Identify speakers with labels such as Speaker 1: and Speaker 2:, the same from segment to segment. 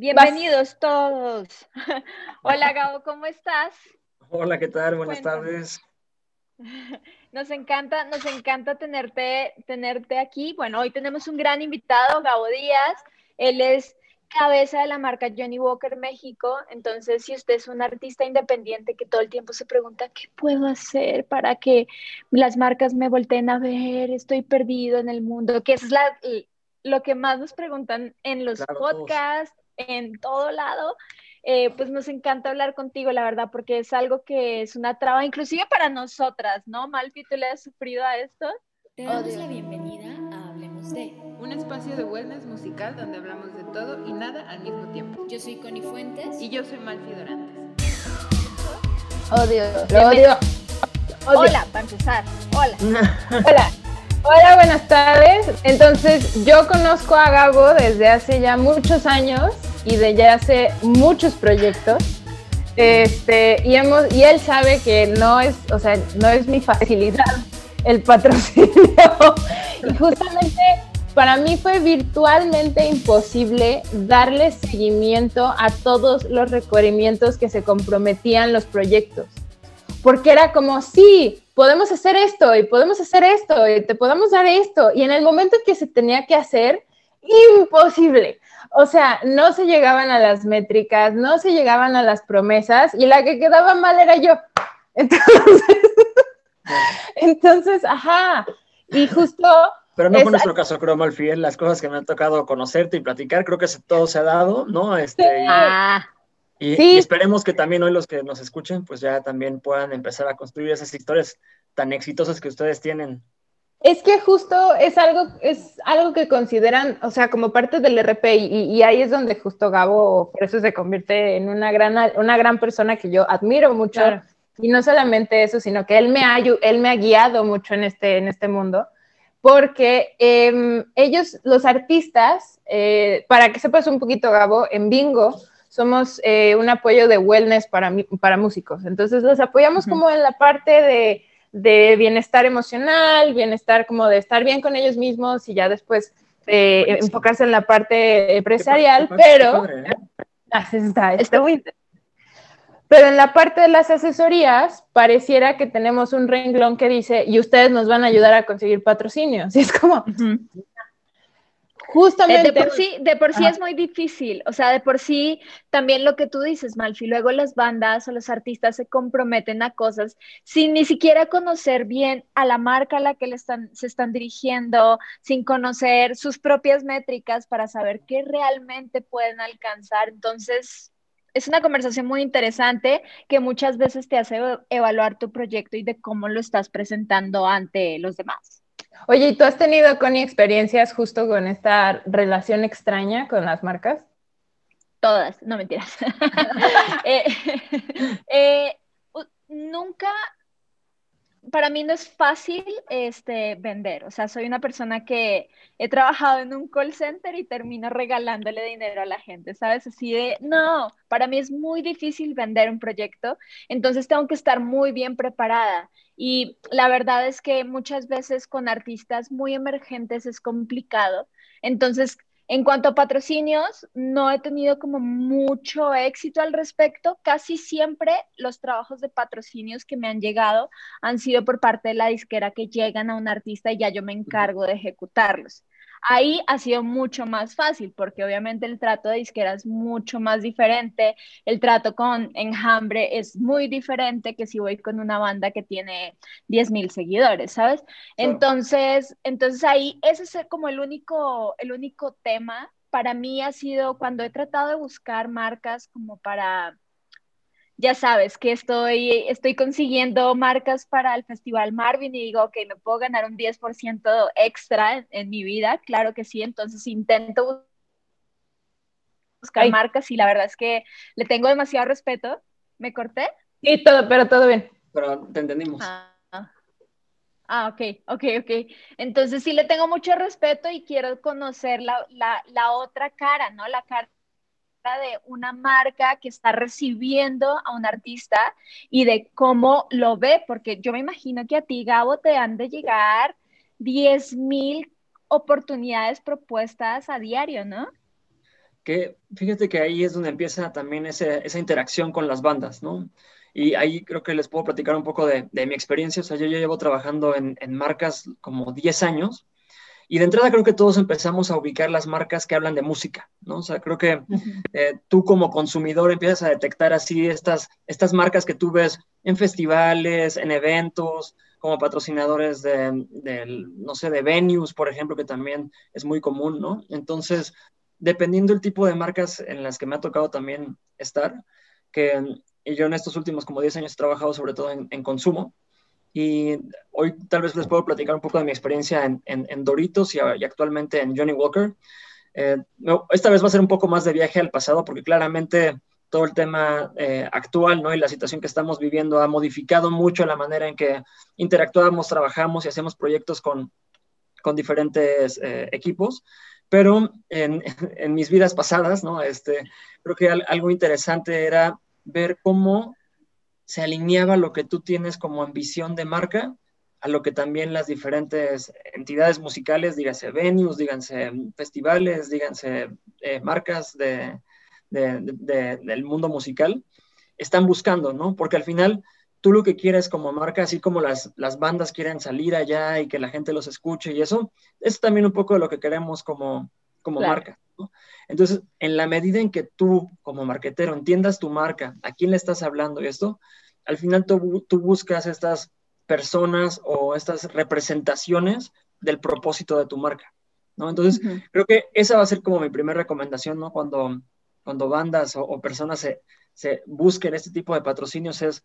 Speaker 1: Bienvenidos todos. Hola Gabo, ¿cómo estás?
Speaker 2: Hola, ¿qué tal? Buenas tardes.
Speaker 1: Nos encanta, nos encanta tenerte, tenerte aquí. Bueno, hoy tenemos un gran invitado, Gabo Díaz. Él es cabeza de la marca Johnny Walker México. Entonces, si usted es un artista independiente que todo el tiempo se pregunta, ¿qué puedo hacer para que las marcas me volteen a ver? Estoy perdido en el mundo, que es la, lo que más nos preguntan en los podcasts, en todo lado. Eh, pues nos encanta hablar contigo, la verdad, porque es algo que es una traba, inclusive para nosotras, ¿no? Malfi, ¿tú le has sufrido a esto?
Speaker 3: Te damos la bienvenida a Hablemos de,
Speaker 4: un espacio de wellness musical donde hablamos de todo y nada al mismo tiempo.
Speaker 3: Yo soy Connie Fuentes.
Speaker 4: Y yo soy Malfi Dorantes.
Speaker 1: Odio, lo odio. Hola, para empezar. Hola.
Speaker 5: Hola. Hola, buenas tardes. Entonces, yo conozco a Gabo desde hace ya muchos años y de ya hace muchos proyectos. Este, y, hemos, y él sabe que no es, o sea, no es mi facilidad el patrocinio. y justamente para mí fue virtualmente imposible darle seguimiento a todos los requerimientos que se comprometían los proyectos. Porque era como, sí, podemos hacer esto y podemos hacer esto y te podemos dar esto. Y en el momento que se tenía que hacer, imposible. O sea, no se llegaban a las métricas, no se llegaban a las promesas y la que quedaba mal era yo. Entonces, entonces ajá. Y justo.
Speaker 2: Pero no fue nuestro caso, creo, Malfiel, las cosas que me han tocado conocerte y platicar, creo que todo se ha dado, ¿no? Este,
Speaker 1: ah,
Speaker 2: y, y, esperemos que también hoy los que nos escuchen, pues ya también puedan empezar a construir esas historias tan exitosas que ustedes tienen.
Speaker 5: Es que justo es algo, es algo que consideran, o sea, como parte del RP, y, y, ahí es donde justo Gabo, por eso se convierte en una gran, una gran persona que yo admiro mucho. Claro. Y no solamente eso, sino que él me ha, él me ha guiado mucho en este, en este mundo, porque eh, ellos, los artistas, eh, para que sepas un poquito, Gabo, en Bingo somos eh, un apoyo de wellness para, para músicos. Entonces los apoyamos uh -huh. como en la parte de de bienestar emocional, bienestar como de estar bien con ellos mismos y ya después eh, enfocarse en la parte empresarial, pero padre, ¿eh? está, está muy pero en la parte de las asesorías pareciera que tenemos un renglón que dice y ustedes nos van a ayudar a conseguir patrocinios y es como uh -huh.
Speaker 1: Justamente. De por sí, de por sí es muy difícil. O sea, de por sí, también lo que tú dices, Malfi, luego las bandas o los artistas se comprometen a cosas sin ni siquiera conocer bien a la marca a la que le están, se están dirigiendo, sin conocer sus propias métricas para saber qué realmente pueden alcanzar. Entonces, es una conversación muy interesante que muchas veces te hace evaluar tu proyecto y de cómo lo estás presentando ante los demás.
Speaker 5: Oye, ¿y tú has tenido, Connie, experiencias justo con esta relación extraña con las marcas?
Speaker 1: Todas, no mentiras. eh, eh, nunca, para mí no es fácil este, vender. O sea, soy una persona que he trabajado en un call center y termino regalándole dinero a la gente, ¿sabes? Así de, no, para mí es muy difícil vender un proyecto, entonces tengo que estar muy bien preparada. Y la verdad es que muchas veces con artistas muy emergentes es complicado. Entonces, en cuanto a patrocinios, no he tenido como mucho éxito al respecto. Casi siempre los trabajos de patrocinios que me han llegado han sido por parte de la disquera que llegan a un artista y ya yo me encargo de ejecutarlos. Ahí ha sido mucho más fácil porque obviamente el trato de disquera es mucho más diferente, el trato con Enjambre es muy diferente que si voy con una banda que tiene 10 mil seguidores, ¿sabes? Claro. Entonces, entonces ahí ese es como el único, el único tema para mí ha sido cuando he tratado de buscar marcas como para ya sabes que estoy, estoy consiguiendo marcas para el Festival Marvin y digo, ok, me puedo ganar un 10% extra en, en, mi vida, claro que sí, entonces intento buscar Ay. marcas y la verdad es que le tengo demasiado respeto. ¿Me corté?
Speaker 5: Sí, todo, pero todo bien.
Speaker 2: Pero te entendimos.
Speaker 1: Ah. Ah, ok, ok, ok. Entonces sí le tengo mucho respeto y quiero conocer la, la, la otra cara, ¿no? La cara de una marca que está recibiendo a un artista y de cómo lo ve, porque yo me imagino que a ti, Gabo, te han de llegar 10 mil oportunidades propuestas a diario, ¿no?
Speaker 2: que fíjate que ahí es donde empieza también esa interacción con las bandas, ¿no? Y ahí creo que les puedo platicar un poco de, mi experiencia. O sea, yo ya llevo trabajando en, en, marcas como 10 años y de entrada creo que todos empezamos a ubicar las marcas que hablan de música, ¿no? O sea, creo que eh, tú como consumidor empiezas a detectar así estas, estas marcas que tú ves en festivales, en eventos, como patrocinadores de, de, no sé, de venues, por ejemplo, que también es muy común, ¿no? Entonces, dependiendo del tipo de marcas en las que me ha tocado también estar, que yo en estos últimos como 10 años he trabajado sobre todo en, consumo, y hoy tal vez les puedo platicar un poco de mi experiencia en, en, Doritos y, actualmente en Johnny Walker. Eh, esta vez va a ser un poco más de viaje al pasado porque claramente todo el tema eh, actual ¿no? y la situación que estamos viviendo ha modificado mucho la manera en que interactuamos, trabajamos y hacemos proyectos con, con diferentes eh, equipos pero en, en, mis vidas pasadas, ¿no? Este, creo que algo interesante era ver cómo se alineaba lo que tú tienes como ambición de marca a lo que también las diferentes entidades musicales, díganse venues, díganse festivales, díganse eh, marcas de, de, del mundo musical, están buscando, ¿no? Porque al final tú lo que quieres como marca, así como las, las bandas quieren salir allá y que la gente los escuche y eso, es también un poco de lo que queremos como, como marca. Entonces, en la medida en que tú como marquetero entiendas tu marca, a quién le estás hablando y esto, al final tú, tú buscas estas personas o estas representaciones del propósito de tu marca. ¿no? Entonces, creo que esa va a ser como mi primera recomendación, ¿no? Cuando, cuando bandas o, o personas se, se busquen este tipo de patrocinios es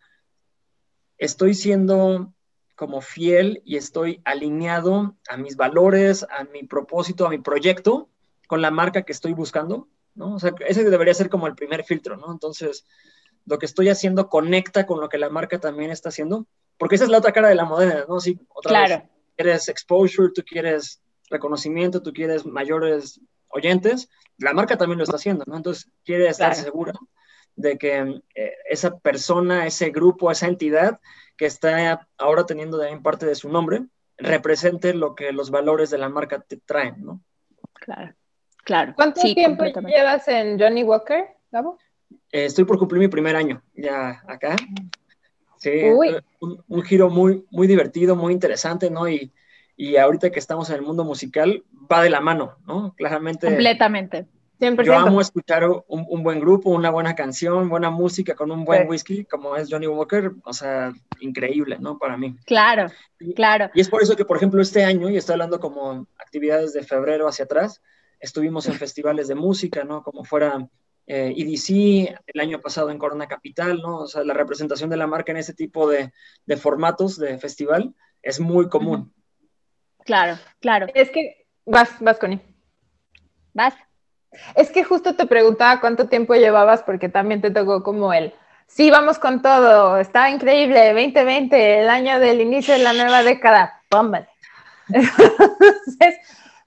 Speaker 2: estoy siendo como fiel y estoy alineado a mis valores, a mi propósito, a mi proyecto, con la marca que estoy buscando, ¿no? O sea, ese debería ser como el primer filtro, ¿no? Entonces, lo que estoy haciendo conecta con lo que la marca también está haciendo, porque esa es la otra cara de la moneda, ¿no? Sí, otra
Speaker 1: claro.
Speaker 2: vez, quieres exposure, tú quieres reconocimiento, tú quieres mayores oyentes, la marca también lo está haciendo, ¿no? Entonces, quiere estar segura de que eh, esa persona, ese grupo, esa entidad que está ahora teniendo también parte de su nombre, represente lo que los valores de la marca te traen, ¿no?
Speaker 1: Claro, claro.
Speaker 5: ¿Cuánto tiempo llevas en Johnny Walker, Gabo?
Speaker 2: Eh, estoy por cumplir mi primer año ya acá. Sí, eh, un, un, giro muy, muy divertido, muy interesante, ¿no? Y, y ahorita que estamos en el mundo musical, va de la mano, ¿no? Claramente.
Speaker 1: Completamente.
Speaker 2: Yo amo escuchar un, buen grupo, una buena canción, buena música con un buen whisky, como es Johnny Walker, o sea, increíble, ¿no? Para mí.
Speaker 1: Claro, claro.
Speaker 2: Y es por eso que, por ejemplo, este año, y estoy hablando como actividades de febrero hacia atrás, estuvimos en festivales de música, ¿no? Como fuera eh, EDC, el año pasado en Corona Capital, ¿no? O sea, la representación de la marca en ese tipo de, de formatos de festival es muy común.
Speaker 1: Claro, claro.
Speaker 5: Es que vas, vas, Connie.
Speaker 1: Vas.
Speaker 5: Es que justo te preguntaba cuánto tiempo llevabas porque también te tocó como el, sí, vamos con todo, está increíble, 2020, el año del inicio de la nueva década, pómbale. Entonces,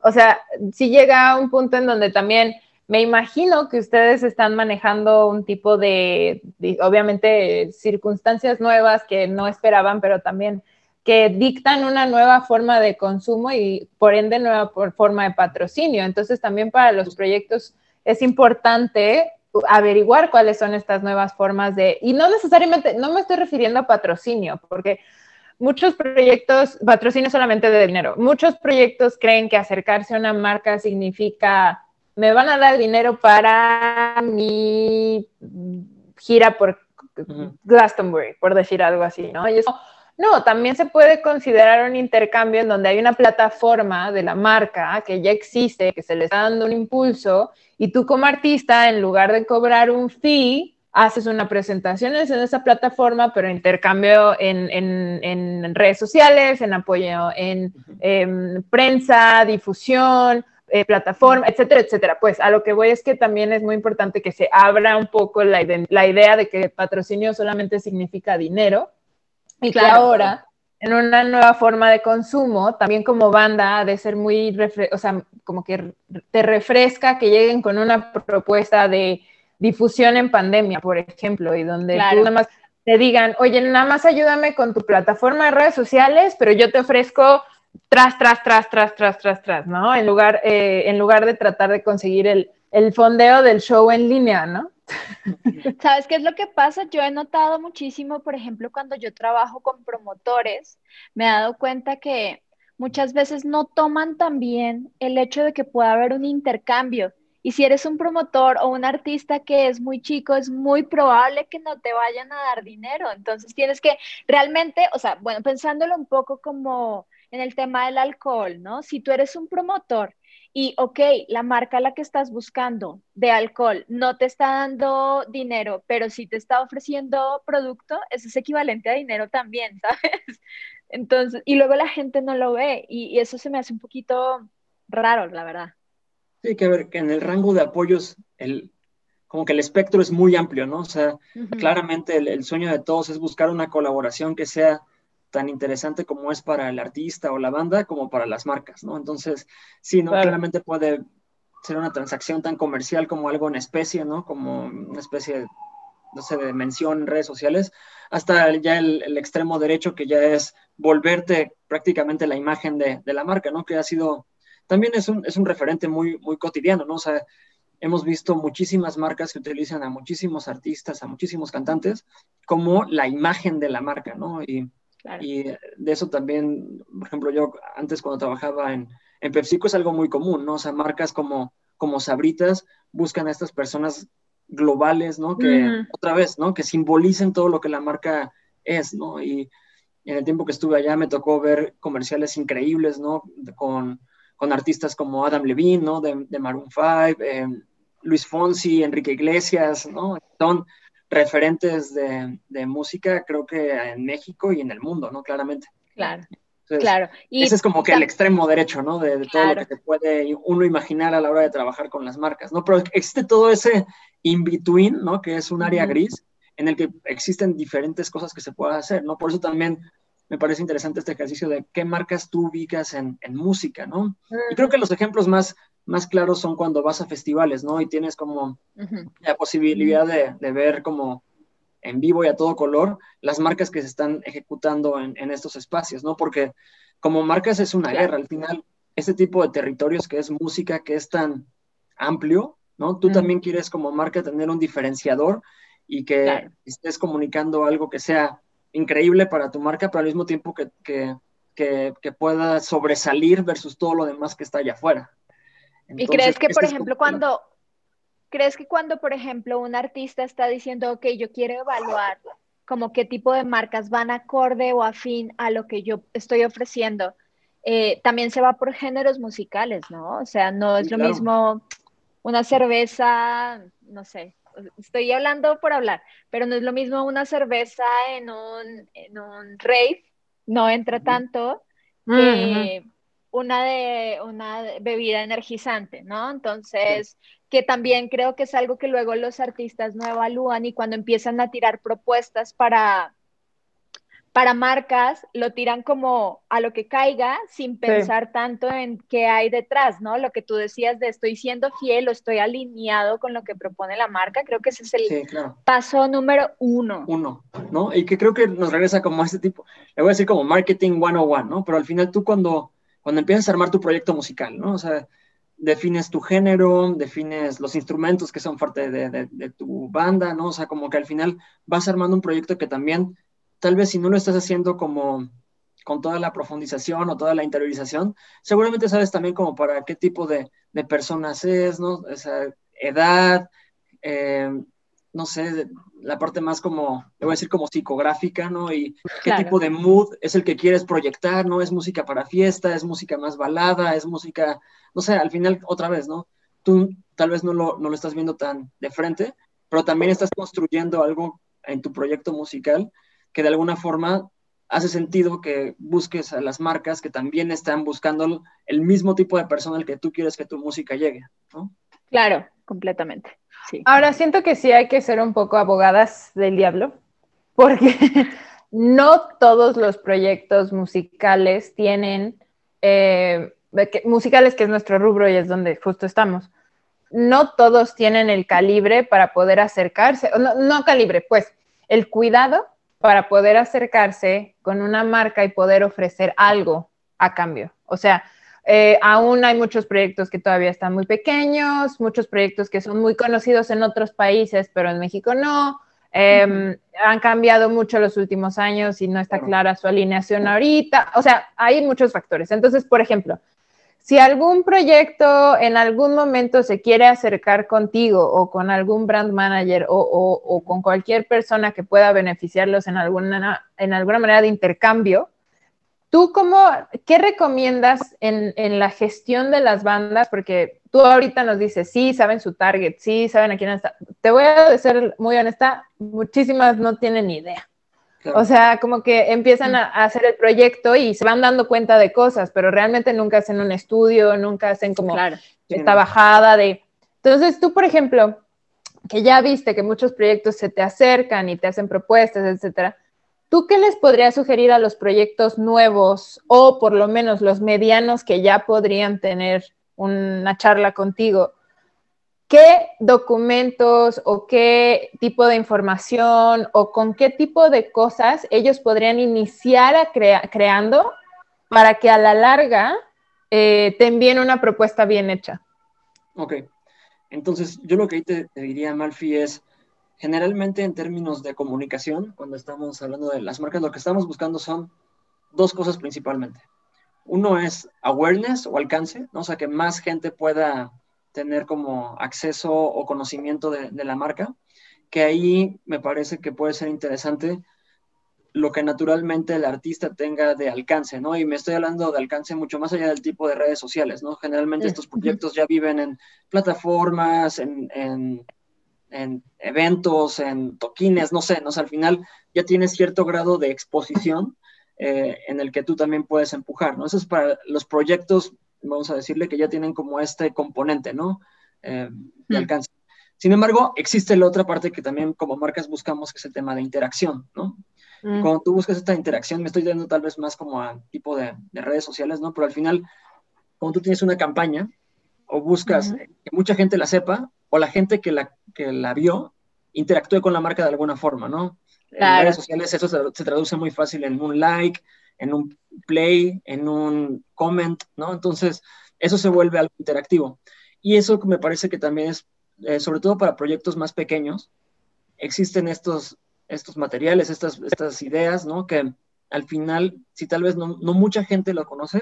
Speaker 5: o sea, si llega a un punto en donde también me imagino que ustedes están manejando un tipo de, obviamente, circunstancias nuevas que no esperaban, pero también que dictan una nueva forma de consumo y por ende nueva forma de patrocinio. Entonces también para los proyectos es importante averiguar cuáles son estas nuevas formas de, y no necesariamente, no me estoy refiriendo a patrocinio, porque muchos proyectos, patrocinio solamente de dinero, muchos proyectos creen que acercarse a una marca significa, me van a dar dinero para mi gira por Glastonbury, por decir algo así, ¿no? Y eso no, también se puede considerar un intercambio en donde hay una plataforma de la marca que ya existe, que se le está dando un impulso, y tú como artista, en lugar de cobrar un fee, haces una presentación en esa plataforma, pero intercambio en, redes sociales, en apoyo en, prensa, difusión, eh, plataforma, etcétera, etcétera. Pues a lo que voy es que también es muy importante que se abra un poco la, la idea de que patrocinio solamente significa dinero y que ahora, en una nueva forma de consumo, también como banda, ha de ser muy, o sea, como que te refresca que lleguen con una propuesta de difusión en pandemia, por ejemplo, y donde tú nada más te digan, oye, nada más ayúdame con tu plataforma de redes sociales, pero yo te ofrezco tras, tras, tras, tras, tras, tras, tras, ¿no? En lugar, eh, en lugar de tratar de conseguir el, el fondeo del show en línea, ¿no?
Speaker 1: ¿Sabes qué es lo que pasa? Yo he notado muchísimo, por ejemplo, cuando yo trabajo con promotores, me he dado cuenta que muchas veces no toman también el hecho de que pueda haber un intercambio. Y si eres un promotor o un artista que es muy chico, es muy probable que no te vayan a dar dinero. Entonces tienes que realmente, o sea, bueno, pensándolo un poco como en el tema del alcohol, ¿no? Si tú eres un promotor y, ok, la marca a la que estás buscando de alcohol no te está dando dinero, pero sí te está ofreciendo producto, eso es equivalente a dinero también, ¿sabes? Entonces, y luego la gente no lo ve y, eso se me hace un poquito raro, la verdad.
Speaker 2: Sí, que ver que en el rango de apoyos, el, como que el espectro es muy amplio, ¿no? O sea, claramente el, sueño de todos es buscar una colaboración que sea tan interesante como es para el artista o la banda como para las marcas, ¿no? Entonces, sí, ¿no? Claramente puede ser una transacción tan comercial como algo en especie, ¿no? Como una especie, no sé, de mención en redes sociales, hasta ya el, extremo derecho que ya es volverte prácticamente la imagen de, la marca, ¿no? Que ha sido, también es un, es un referente muy, muy cotidiano, ¿no? O sea, hemos visto muchísimas marcas que utilizan a muchísimos artistas, a muchísimos cantantes como la imagen de la marca, ¿no? Y y de eso también, por ejemplo, yo antes cuando trabajaba en, en PepsiCo es algo muy común, ¿no? O sea, marcas como, como Sabritas buscan a estas personas globales, ¿no? Que otra vez, ¿no? Que simbolicen todo lo que la marca es, ¿no? Y en el tiempo que estuve allá me tocó ver comerciales increíbles, ¿no? Con, con artistas como Adam Levine, ¿no? De, de Maroon 5, eh, Luis Fonsi, Enrique Iglesias, ¿no? Son referentes de, música, creo que en México y en el mundo, ¿no? Claramente.
Speaker 1: Claro. claro.
Speaker 2: Y ese es como que el extremo derecho, ¿no? De, todo lo que se puede uno imaginar a la hora de trabajar con las marcas, ¿no? Pero existe todo ese in-between, ¿no? Que es un área gris en el que existen diferentes cosas que se pueden hacer, ¿no? Por eso también me parece interesante este ejercicio de qué marcas tú ubicas en, música, ¿no? Y creo que los ejemplos más, más claros son cuando vas a festivales, ¿no? Y tienes como la posibilidad de, ver como en vivo y a todo color las marcas que se están ejecutando en, estos espacios, ¿no? Porque como marcas es una guerra, al final, este tipo de territorios que es música, que es tan amplio, ¿no? Tú también quieres como marca tener un diferenciador y que estés comunicando algo que sea increíble para tu marca, pero al mismo tiempo que, que, pueda sobresalir versus todo lo demás que está allá afuera.
Speaker 1: ¿Y crees que, por ejemplo, cuando, crees que cuando, por ejemplo, un artista está diciendo, ok, yo quiero evaluar como qué tipo de marcas van acorde o afín a lo que yo estoy ofreciendo, eh, también se va por géneros musicales, ¿no? O sea, no es lo mismo una cerveza, no sé, estoy hablando por hablar, pero no es lo mismo una cerveza en un, en un rave, no entra tanto, que una de una bebida energizante, ¿no? Entonces, que también creo que es algo que luego los artistas no evalúan y cuando empiezan a tirar propuestas para para marcas lo tiran como a lo que caiga sin pensar tanto en qué hay detrás, ¿no? Lo que tú decías de estoy siendo fiel o estoy alineado con lo que propone la marca, creo que ese es el paso número uno.
Speaker 2: Uno, ¿no? Y que creo que nos regresa como a este tipo, le voy a decir como marketing 101, ¿no? Pero al final tú cuando, cuando empiezas a armar tu proyecto musical, ¿no? O sea, defines tu género, defines los instrumentos que son parte de, de tu banda, ¿no? O sea, como que al final vas armando un proyecto que también tal vez si no lo estás haciendo como con toda la profundización o toda la interiorización, seguramente sabes también como para qué tipo de, personas es, ¿no? Esa edad, eh, no sé, la parte más como, le voy a decir como psicográfica, ¿no? Y qué tipo de mood es el que quieres proyectar, ¿no? Es música para fiesta, es música más balada, es música, no sé, al final otra vez, ¿no? Tú tal vez no lo, no lo estás viendo tan de frente, pero también estás construyendo algo en tu proyecto musical que de alguna forma hace sentido que busques a las marcas que también están buscando el mismo tipo de persona al que tú quieres que tu música llegue, ¿no?
Speaker 1: Claro, completamente. Sí.
Speaker 5: Ahora siento que sí hay que ser un poco abogadas del diablo, porque no todos los proyectos musicales tienen, eh, musicales que es nuestro rubro y es donde justo estamos, no todos tienen el calibre para poder acercarse, no, no calibre, pues el cuidado para poder acercarse con una marca y poder ofrecer algo a cambio. O sea, eh, aún hay muchos proyectos que todavía están muy pequeños, muchos proyectos que son muy conocidos en otros países, pero en México no. Em, han cambiado mucho los últimos años y no está clara su alineación ahorita. O sea, hay muchos factores. Entonces, por ejemplo, si algún proyecto en algún momento se quiere acercar contigo o con algún brand manager o, con cualquier persona que pueda beneficiarlos en alguna, en alguna manera de intercambio, ¿tú cómo, qué recomiendas en, en, la gestión de las bandas? Porque tú ahorita nos dices, sí, saben su target, sí, saben a quién está. Te voy a ser muy honesta, muchísimas no tienen idea. O sea, como que empiezan a, hacer el proyecto y se van dando cuenta de cosas, pero realmente nunca hacen un estudio, nunca hacen como esta bajada de... Entonces, tú, por ejemplo, que ya viste que muchos proyectos se te acercan y te hacen propuestas, etcétera, ¿tú qué les podrías sugerir a los proyectos nuevos o por lo menos los medianos que ya podrían tener una charla contigo? ¿Qué documentos o qué tipo de información o con qué tipo de cosas ellos podrían iniciar a creando para que a la larga eh, te envíen una propuesta bien hecha?
Speaker 2: Ok, entonces yo lo que ahí te, diría, Malfi, es generalmente en términos de comunicación, cuando estamos hablando de las marcas, lo que estamos buscando son dos cosas principalmente. Uno es awareness o alcance, ¿no? o sea, que más gente pueda tener como acceso o conocimiento de, la marca, que ahí me parece que puede ser interesante lo que naturalmente el artista tenga de alcance, ¿no? Y me estoy hablando de alcance mucho más allá del tipo de redes sociales, ¿no? Generalmente estos proyectos ya viven en plataformas, en, en, eventos, en toquines, no sé, ¿no? al final ya tienes cierto grado de exposición eh, en el que tú también puedes empujar, ¿no? Eso es para los proyectos vamos a decirle que ya tienen como este componente, ¿no? Eh, de mm. alcance. Sin embargo, existe la otra parte que también como marcas buscamos, que es el tema de interacción, ¿no? Mm. Cuando tú buscas esta interacción, me estoy dando tal vez más como a tipo de, redes sociales, ¿no? Pero al final, cuando tú tienes una campaña o buscas que mucha gente la sepa o la gente que la, que la vio interactúe con la marca de alguna forma, ¿no? En redes sociales eso se traduce muy fácil en un like, en un play, en un comment, ¿no? Entonces, eso se vuelve algo interactivo. Y eso me parece que también es, eh, sobre todo para proyectos más pequeños, existen estos, estos materiales, estas, estas ideas, ¿no? Que al final, si tal vez no, no mucha gente lo conoce,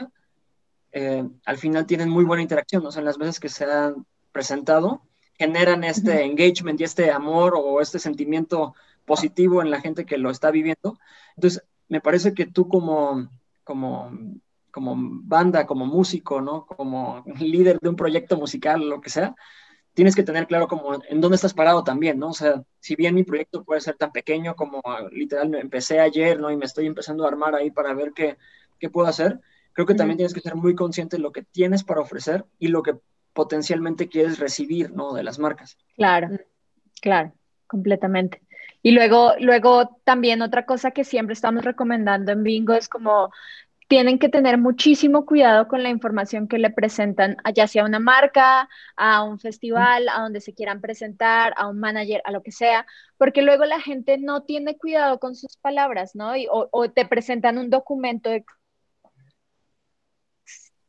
Speaker 2: eh, al final tienen muy buena interacción, o sea, en las veces que se han presentado, generan este engagement y este amor o este sentimiento positivo en la gente que lo está viviendo. Entonces, me parece que tú como, como, como banda, como músico, ¿no? Como líder de un proyecto musical, lo que sea, tienes que tener claro como en dónde estás parado también, ¿no? O sea, si bien mi proyecto puede ser tan pequeño como literal empecé ayer, ¿no? Y me estoy empezando a armar ahí para ver qué, qué puedo hacer, creo que también tienes que ser muy consciente de lo que tienes para ofrecer y lo que potencialmente quieres recibir, ¿no? De las marcas.
Speaker 1: Claro, claro, completamente. Y luego, luego también otra cosa que siempre estamos recomendando en Bingo es como tienen que tener muchísimo cuidado con la información que le presentan, ya sea a una marca, a un festival, a donde se quieran presentar, a un manager, a lo que sea, porque luego la gente no tiene cuidado con sus palabras, ¿no? o, te presentan un documento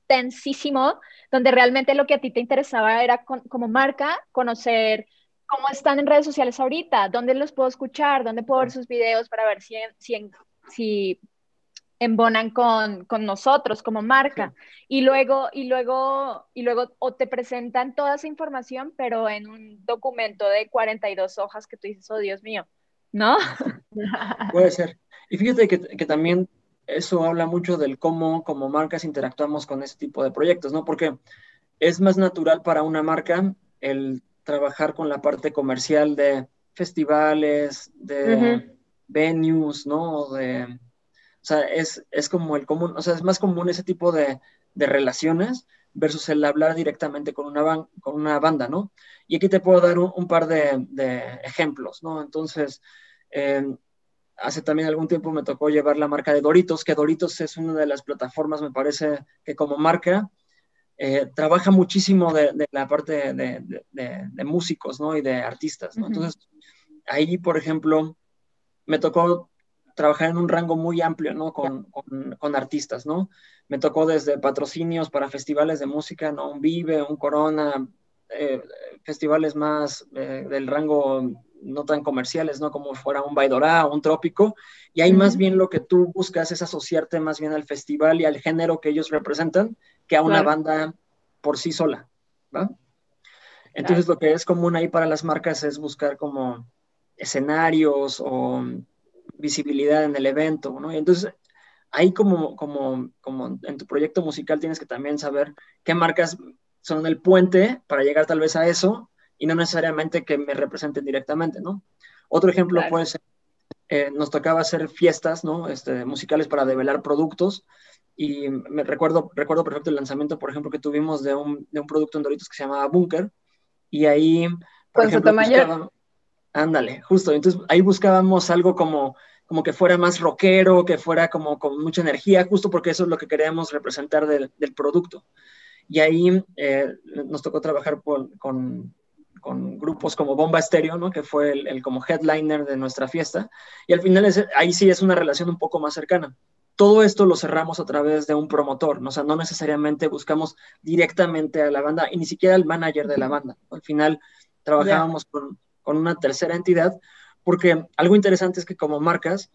Speaker 1: extensísimo, donde realmente lo que a ti te interesaba era como marca conocer ¿Cómo están en redes sociales ahorita? ¿Dónde los puedo escuchar? ¿Dónde puedo ver sus videos para ver si, si, si embonan con, con, nosotros como marca? Y luego, y luego, y luego, o te presentan toda esa información, pero en un documento de 42 hojas que tú dices, oh Dios mío, ¿no?
Speaker 2: Puede ser. Y fíjate que, que también eso habla mucho del cómo como marcas interactuamos con ese tipo de proyectos, ¿no? Porque es más natural para una marca el trabajar con la parte comercial de festivales, de venues, ¿no? De, o sea, es, es, como el común, o sea, es más común ese tipo de, de relaciones versus el hablar directamente con una, con una banda, ¿no? Y aquí te puedo dar un, par de, de, ejemplos, ¿no? Entonces, eh, hace también algún tiempo me tocó llevar la marca de Doritos, que Doritos es una de las plataformas, me parece, que como marca eh, trabaja muchísimo de, la parte de, músicos, ¿no? Y de artistas, ¿no? Entonces, ahí, por ejemplo, me tocó trabajar en un rango muy amplio, ¿no? Con, con, con, artistas, ¿no? Me tocó desde patrocinios para festivales de música, ¿no? Un Vive, un Corona, eh, festivales más eh, del rango no tan comerciales, ¿no? Como fuera un Baidorá o un Trópico, y ahí más bien lo que tú buscas es asociarte más bien al festival y al género que ellos representan que a una banda por sí sola, ¿va? Entonces lo que es común ahí para las marcas es buscar como escenarios o visibilidad en el evento, ¿no? Y entonces ahí como, como, como en tu proyecto musical tienes que también saber qué marcas son el puente para llegar tal vez a eso y no necesariamente que me representen directamente, ¿no? Otro ejemplo puede ser, eh, nos tocaba hacer fiestas, ¿no? Este, musicales para develar productos y me recuerdo, recuerdo perfecto el lanzamiento, por ejemplo, que tuvimos de un, de un producto en Doritos que se llamaba Bunker y ahí...
Speaker 5: Por Con ejemplo, buscábamos,
Speaker 2: Ándale, justo. Entonces ahí buscábamos algo como, como que fuera más rockero, que fuera como con mucha energía, justo porque eso es lo que queríamos representar del, del producto. Y ahí eh, nos tocó trabajar con, con, grupos como Bomba Estéreo, ¿no? que fue el, como headliner de nuestra fiesta. Y al final ahí sí es una relación un poco más cercana. Todo esto lo cerramos a través de un promotor, ¿no? o sea, no necesariamente buscamos directamente a la banda y ni siquiera al manager de la banda. Al final trabajábamos con, con una tercera entidad, porque algo interesante es que como marcas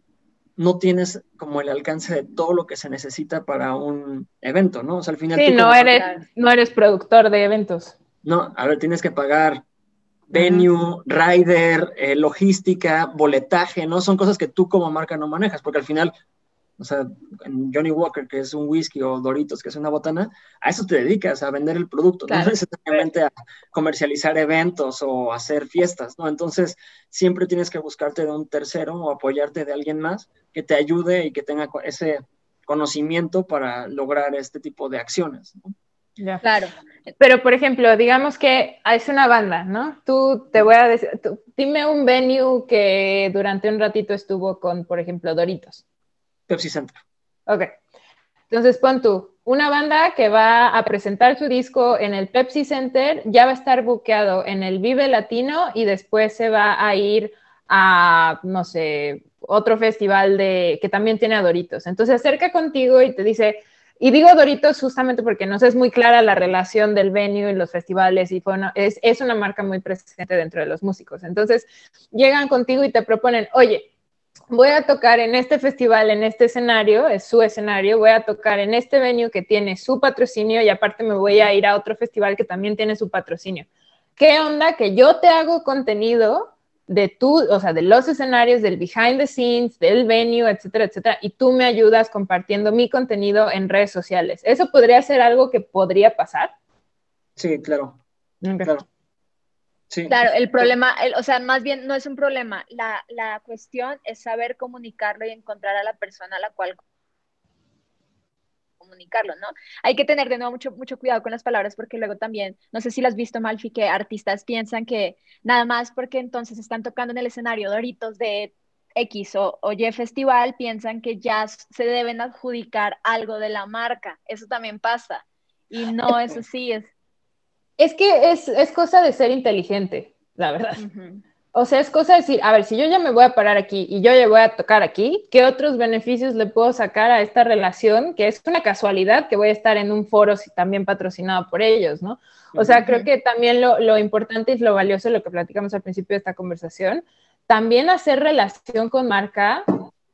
Speaker 2: no tienes como el alcance de todo lo que se necesita para un evento, ¿no? O sea, al final...
Speaker 5: Sí, no eres, no eres productor de eventos.
Speaker 2: No, a ver, tienes que pagar venue, rider, eh, logística, boletaje, ¿no? Son cosas que tú como marca no manejas, porque al final o sea, en Johnny Walker, que es un whisky, o Doritos, que es una botana, a eso te dedicas, a vender el producto, no necesariamente a comercializar eventos o hacer fiestas, ¿no? Entonces, siempre tienes que buscarte de un tercero o apoyarte de alguien más que te ayude y que tenga ese conocimiento para lograr este tipo de acciones, ¿no?
Speaker 5: Ya. Claro. Pero, por ejemplo, digamos que es una banda, ¿no? Tú te voy a decir, dime un venue que durante un ratito estuvo con, por ejemplo, Doritos.
Speaker 2: Pepsi Center.
Speaker 5: Ok. Entonces pon tú, una banda que va a presentar su disco en el Pepsi Center ya va a estar buqueado en el Vive Latino y después se va a ir a, no sé, otro festival de, que también tiene a Doritos. Entonces se acerca contigo y te dice, y digo Doritos justamente porque no sé, es muy clara la relación del venue y los festivales y es, es una marca muy presente dentro de los músicos. Entonces llegan contigo y te proponen, oye, voy a tocar en este festival, en este escenario, es su escenario, voy a tocar en este venue que tiene su patrocinio y aparte me voy a ir a otro festival que también tiene su patrocinio. ¿Qué onda que yo te hago contenido de tú, o sea, de los escenarios, del behind the scenes, del venue, etcétera, etcétera, y tú me ayudas compartiendo mi contenido en redes sociales? ¿Eso podría ser algo que podría pasar?
Speaker 2: Sí, claro. Claro.
Speaker 1: Claro, el problema, o sea, más bien no es un problema, la, la, cuestión es saber comunicarlo y encontrar a la persona a la cual comunicarlo, ¿no? Hay que tener de nuevo mucho, mucho cuidado con las palabras porque luego también, no sé si lo has visto, Malfi, que artistas piensan que nada más porque entonces están tocando en el escenario Doritos de X o, o Y festival, piensan que ya se deben adjudicar algo de la marca. Eso también pasa. Y no es así, es
Speaker 5: es que es, cosa de ser inteligente, la verdad. O sea, es cosa de decir, a ver, si yo ya me voy a parar aquí y yo ya voy a tocar aquí, ¿qué otros beneficios le puedo sacar a esta relación? Que es una casualidad que voy a estar en un foro también patrocinado por ellos, ¿no? O sea, creo que también lo, lo importante y lo valioso, lo que platicamos al principio de esta conversación, también hacer relación con marca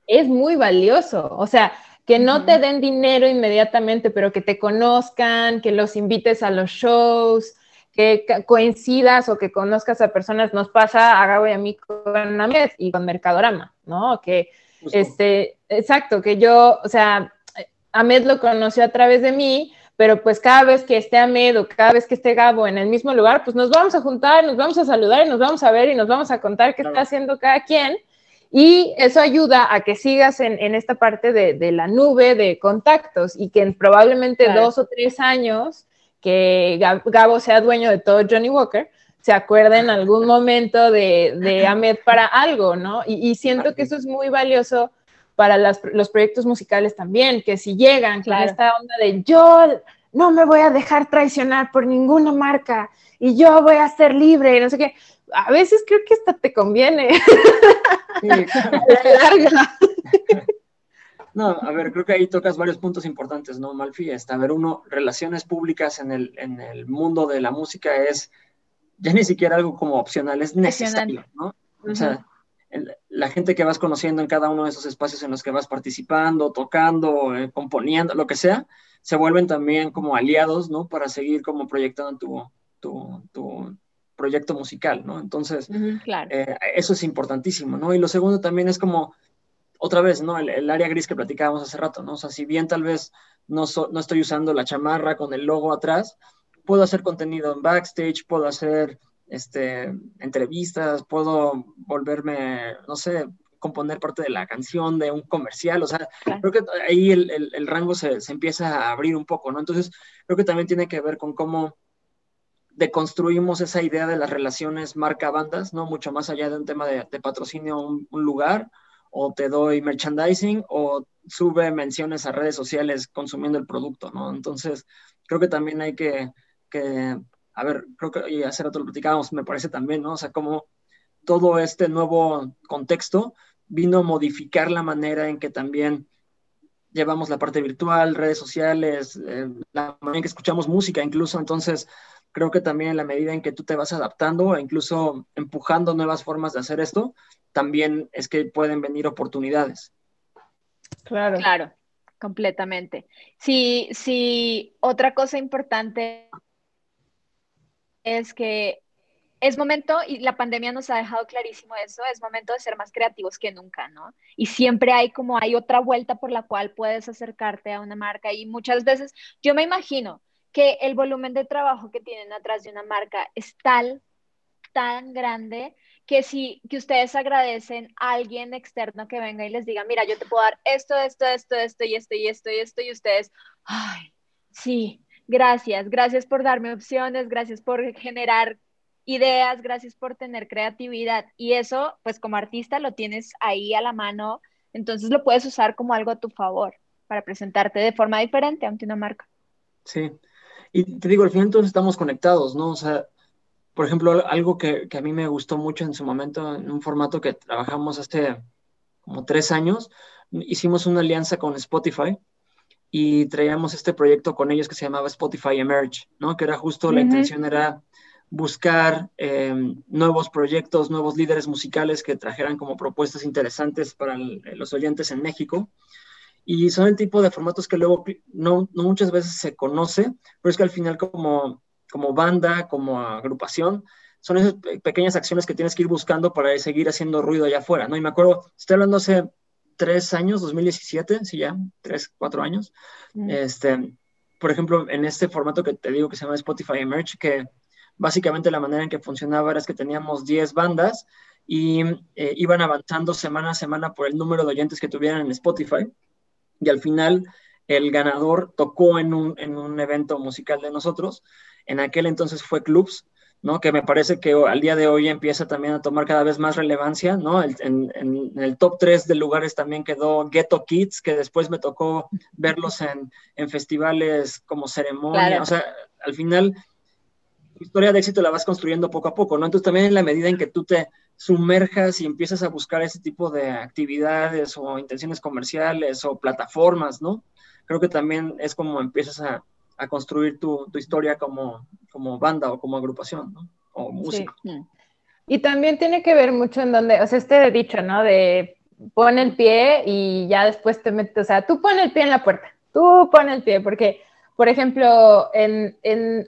Speaker 5: es muy valioso. O sea, que no te den dinero inmediatamente, pero que te conozcan, que los invites a los shows, que coincidas o que conozcas a personas. Nos pasa a Gabo y a mí con Ahmed y con Mercadorama, ¿no? Que, este, exacto, que yo, o sea, Ahmed lo conoció a través de mí, pero pues cada vez que esté Ahmed o cada vez que esté Gabo en el mismo lugar, pues nos vamos a juntar, nos vamos a saludar y nos vamos a ver y nos vamos a contar qué está haciendo cada quien y eso ayuda a que sigas en, esta parte de, la nube de contactos y que en probablemente dos o tres años que Gabo sea dueño de todo Johnny Walker, se acuerde en algún momento de, de Ahmed para algo, ¿no? Y, siento que eso es muy valioso para los proyectos musicales también, que si llegan con esta onda de yo no me voy a dejar traicionar por ninguna marca y yo voy a ser libre y no sé qué, a veces creo que hasta te conviene. Sí.
Speaker 2: No, a ver, creo que ahí tocas varios puntos importantes, ¿no, Malfi? Está, a ver, uno, relaciones públicas en el, en el mundo de la música es ya ni siquiera algo como opcional, es necesario, ¿no? O sea, la gente que vas conociendo en cada uno de esos espacios en los que vas participando, tocando, eh, componiendo, lo que sea, se vuelven también como aliados, ¿no? Para seguir como proyectando tu, tu, tu proyecto musical, ¿no? Entonces, eh, eso es importantísimo, ¿no? Y lo segundo también es como, otra vez, ¿no? El, área gris que platicábamos hace rato, ¿no? O sea, si bien tal vez no, no estoy usando la chamarra con el logo atrás, puedo hacer contenido en backstage, puedo hacer este, entrevistas, puedo volverme, no sé, componer parte de la canción de un comercial, o sea, creo que ahí el, el, rango se, se, empieza a abrir un poco, ¿no? Entonces, creo que también tiene que ver con cómo deconstruimos esa idea de las relaciones marca-bandas, ¿no? Mucho más allá de un tema de, de patrocinio a un, un, lugar, o te doy merchandising, o sube menciones a redes sociales consumiendo el producto, ¿no? Entonces, creo que también hay que, que a ver, creo que hace rato lo platicábamos, me parece también, ¿no? O sea, como todo este nuevo contexto vino a modificar la manera en que también llevamos la parte virtual, redes sociales, eh, la manera en que escuchamos música incluso. Entonces, creo que también en la medida en que tú te vas adaptando e incluso empujando nuevas formas de hacer esto, también es que pueden venir oportunidades.
Speaker 1: Claro. Claro, completamente. Sí, sí, otra cosa importante es que es momento, y la pandemia nos ha dejado clarísimo eso, es momento de ser más creativos que nunca, ¿no? Y siempre hay como, hay otra vuelta por la cual puedes acercarte a una marca y muchas veces yo me imagino que el volumen de trabajo que tienen atrás de una marca es tal, tan grande que si que ustedes agradecen a alguien externo que venga y les diga, mira, yo te puedo dar esto, esto, esto, esto y esto y esto y esto y ustedes, ay, sí, Gracias, gracias por darme opciones, gracias por generar ideas, gracias por tener creatividad. Y eso, pues como artista, lo tienes ahí a la mano, entonces lo puedes usar como algo a tu favor para presentarte de forma diferente ante una marca.
Speaker 2: Sí, y te digo, al final todos estamos conectados, ¿no? O sea, por ejemplo, algo que, que a mí me gustó mucho en su momento, en un formato que trabajamos hace como tres años, hicimos una alianza con Spotify y traíamos este proyecto con ellos que se llamaba Spotify Emerge, ¿no? Que era justo la intención era buscar eh, nuevos proyectos, nuevos líderes musicales que trajeran como propuestas interesantes para los oyentes en México. Y son el tipo de formatos que luego no, no, muchas veces se conoce, pero es que al final como, como banda, como agrupación, son esas pequeñas acciones que tienes que ir buscando para seguir haciendo ruido allá afuera, ¿no? Y me acuerdo, estoy hablando hace tres años, 2017, sí, ya, tres, cuatro años. Mm. Este, por ejemplo, en este formato que te digo que se llama Spotify Emerge, que básicamente la manera en que funcionaba era que teníamos 10 bandas y eh, iban avanzando semana a semana por el número de oyentes que tuvieran en Spotify. Y al final, el ganador tocó en un, en un evento musical de nosotros. En aquel entonces fue Clubs, ¿no? Que me parece que al día de hoy empieza también a tomar cada vez más relevancia, ¿no? en, el top 3 de lugares también quedó Ghetto Kids, que después me tocó verlos en, festivales como ceremonia, o sea, al final, la historia de éxito la vas construyendo poco a poco, ¿no? Entonces también en la medida en que tú te sumerjas y empiezas a buscar ese tipo de actividades o intenciones comerciales o plataformas, ¿no? Creo que también es como empiezas a, a construir tu, tu, historia como, como banda o como agrupación, ¿no? O música.
Speaker 5: Y también tiene que ver mucho en donde, o sea, este dicho, ¿no? De pon el pie y ya después te metes, o sea, tú pon el pie en la puerta, tú pon el pie, porque, por ejemplo, en, en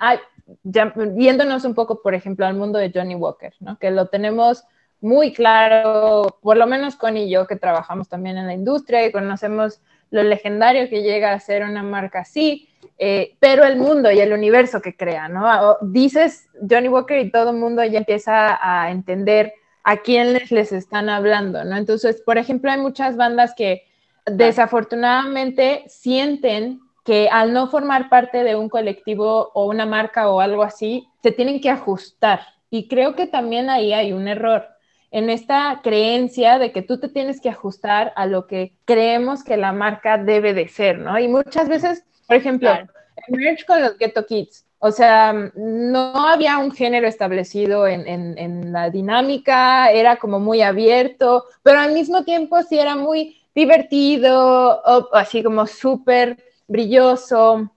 Speaker 5: ya, yéndonos un poco, por ejemplo, al mundo de Johnny Walker, ¿no? Que lo tenemos muy claro, por lo menos con y yo que trabajamos también en la industria y conocemos lo legendario que llega a ser una marca así, eh, pero el mundo y el universo que crea, ¿no? Dices Johnny Walker y todo el mundo ya empieza a entender a quiénes les están hablando, ¿no? Entonces, por ejemplo, hay muchas bandas que desafortunadamente sienten que al no formar parte de un colectivo o una marca o algo así, se tienen que ajustar. Y creo que también ahí hay un error en esta creencia de que tú te tienes que ajustar a lo que creemos que la marca debe de ser, ¿no? Y muchas veces, por ejemplo, Merge con los Ghetto Kids, o sea, no había un género establecido en, en, la dinámica, era como muy abierto, pero al mismo tiempo sí era muy divertido, o, así como súper brilloso.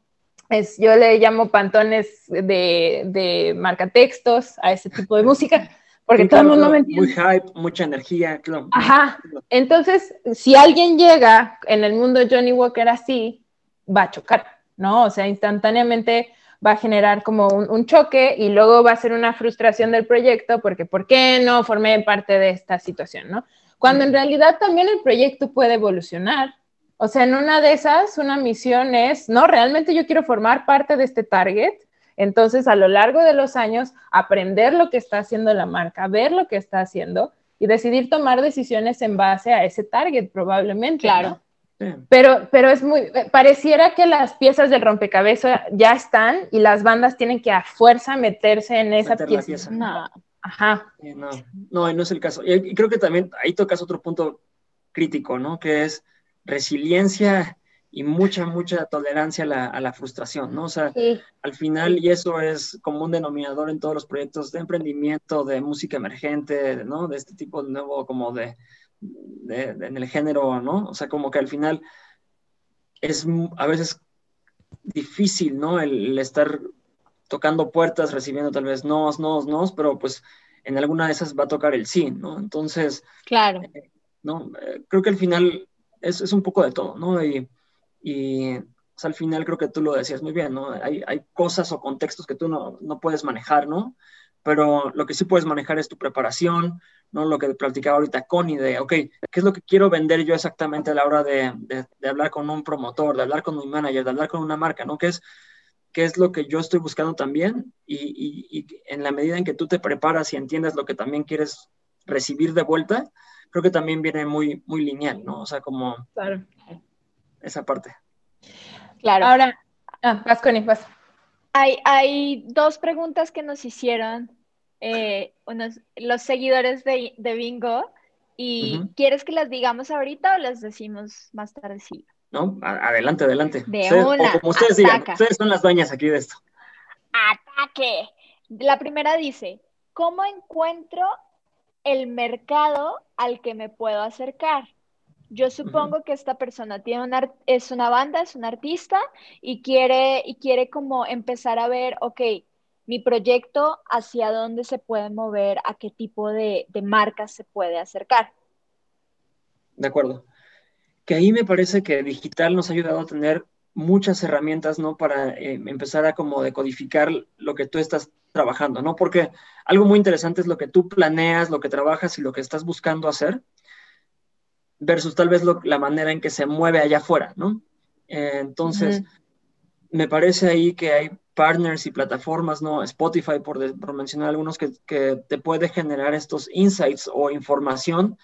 Speaker 5: Es, yo le llamo pantones de, de marcatextos a ese tipo de música, porque todo el mundo me entiende.
Speaker 2: Muy hype, mucha energía, claro.
Speaker 5: Ajá. Entonces, si alguien llega en el mundo Johnny Walker así, va a chocar, ¿no? O sea, instantáneamente va a generar como un, choque y luego va a ser una frustración del proyecto porque ¿por qué no formé parte de esta situación, no? Cuando en realidad también el proyecto puede evolucionar. O sea, en una de esas, una misión es, no, realmente yo quiero formar parte de este target. Entonces, a lo largo de los años, aprender lo que está haciendo la marca, ver lo que está haciendo y decidir tomar decisiones en base a ese target, probablemente.
Speaker 1: Claro.
Speaker 5: Pero, pero es muy, pareciera que las piezas del rompecabezas ya están y las bandas tienen que a fuerza meterse en esa pieza.
Speaker 1: No.
Speaker 5: Ajá.
Speaker 2: no, no, no es el caso. Y creo que también ahí tocas otro punto crítico, ¿no? Que es resiliencia y mucha, mucha tolerancia a la, frustración, ¿no? O sea, al final, y eso es como un denominador en todos los proyectos de emprendimiento, de música emergente, ¿no? De este tipo de nuevo, como de, en el género, ¿no? O sea, como que al final es a veces difícil, ¿no? El, estar tocando puertas, recibiendo tal vez nos, nos, nos, pero pues en alguna de esas va a tocar el sí, ¿no? Entonces,
Speaker 1: claro.
Speaker 2: Eh, ¿no? Eh, creo que al final es, es, un poco de todo, ¿no? Y, y al final creo que tú lo decías muy bien, ¿no? Hay, hay cosas o contextos que tú no, no, puedes manejar, ¿no? Pero lo que sí puedes manejar es tu preparación, ¿no? Lo que platicaba ahorita Connie de, ok, ¿qué es lo que quiero vender yo exactamente a la hora de, de, hablar con un promotor, de hablar con un manager, de hablar con una marca, ¿no? ¿Qué es, qué es lo que yo estoy buscando también? Y, y, y, en la medida en que tú te preparas y entiendes lo que también quieres recibir de vuelta, creo que también viene muy, muy lineal, ¿no? O sea, como
Speaker 5: claro.
Speaker 2: Esa parte.
Speaker 5: Claro. Ahora, ah, vas, Connie, vas.
Speaker 1: Hay, hay dos preguntas que nos hicieron eh, unos, los seguidores de, Bingo. ¿Y quieres que las digamos ahorita o las decimos más tarde?
Speaker 2: No, adelante, adelante.
Speaker 1: De una,
Speaker 2: como ustedes digan, ustedes son las dueñas aquí de esto.
Speaker 1: ¡Ataque! La primera dice, ¿cómo encuentro el mercado al que me puedo acercar? Yo supongo que esta persona tiene una, es una banda, es un artista y quiere, y quiere como empezar a ver, ok, mi proyecto, hacia dónde se puede mover, a qué tipo de, marcas se puede acercar.
Speaker 2: De acuerdo. Que ahí me parece que digital nos ha ayudado a tener muchas herramientas, ¿no? Para eh, empezar a como decodificar lo que tú estás trabajando, ¿no? Porque algo muy interesante es lo que tú planeas, lo que trabajas y lo que estás buscando hacer, versus tal vez la manera en que se mueve allá afuera, ¿no? Eh, entonces, me parece ahí que hay partners y plataformas, ¿no? Spotify, por, mencionar algunos, que, te puede generar estos insights o información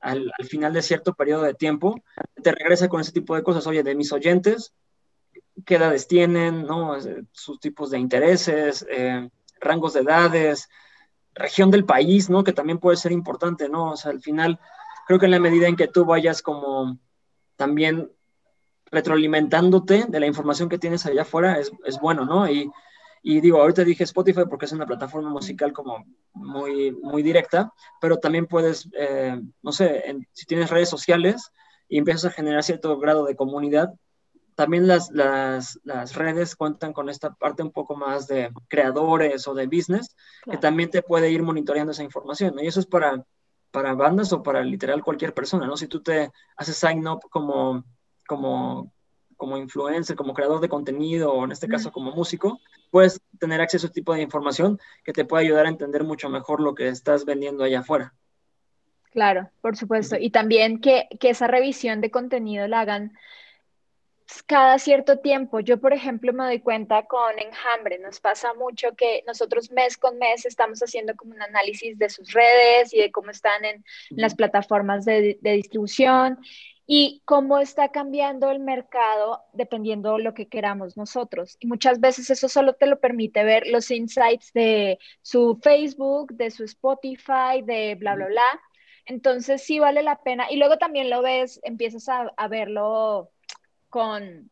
Speaker 2: al, final de cierto periodo de tiempo. Te regresa con ese tipo de cosas, oye, de mis oyentes, qué edades tienen, ¿no? Sus tipos de intereses, eh, rangos de edades, región del país, ¿no? Que también puede ser importante, ¿no? O sea, al final, creo que en la medida en que tú vayas como también retroalimentándote de la información que tienes allá afuera es, es bueno, ¿no? Y, y, digo, ahorita dije Spotify porque es una plataforma musical como muy, muy directa, pero también puedes, eh, no sé, si tienes redes sociales y empiezas a generar cierto grado de comunidad, también las, las, las, redes cuentan con esta parte un poco más de creadores o de business, que también te puede ir monitoreando esa información, ¿no? Y eso es para, para bandas o para literal cualquier persona, ¿no? Si tú te haces sign up como como, como influencer, como creador de contenido, o en este caso como músico, puedes tener acceso a este tipo de información que te puede ayudar a entender mucho mejor lo que estás vendiendo allá afuera.
Speaker 1: Claro, por supuesto. Y también que, que esa revisión de contenido la hagan cada cierto tiempo. Yo, por ejemplo, me doy cuenta con Enjambre, nos pasa mucho que nosotros mes con mes estamos haciendo como un análisis de sus redes y de cómo están en, las plataformas de, de, distribución y cómo está cambiando el mercado dependiendo de lo que queramos nosotros. Y muchas veces eso solo te lo permite ver los insights de su Facebook, de su Spotify, de bla, bla, bla. Entonces sí vale la pena. Y luego también lo ves, empiezas a, verlo con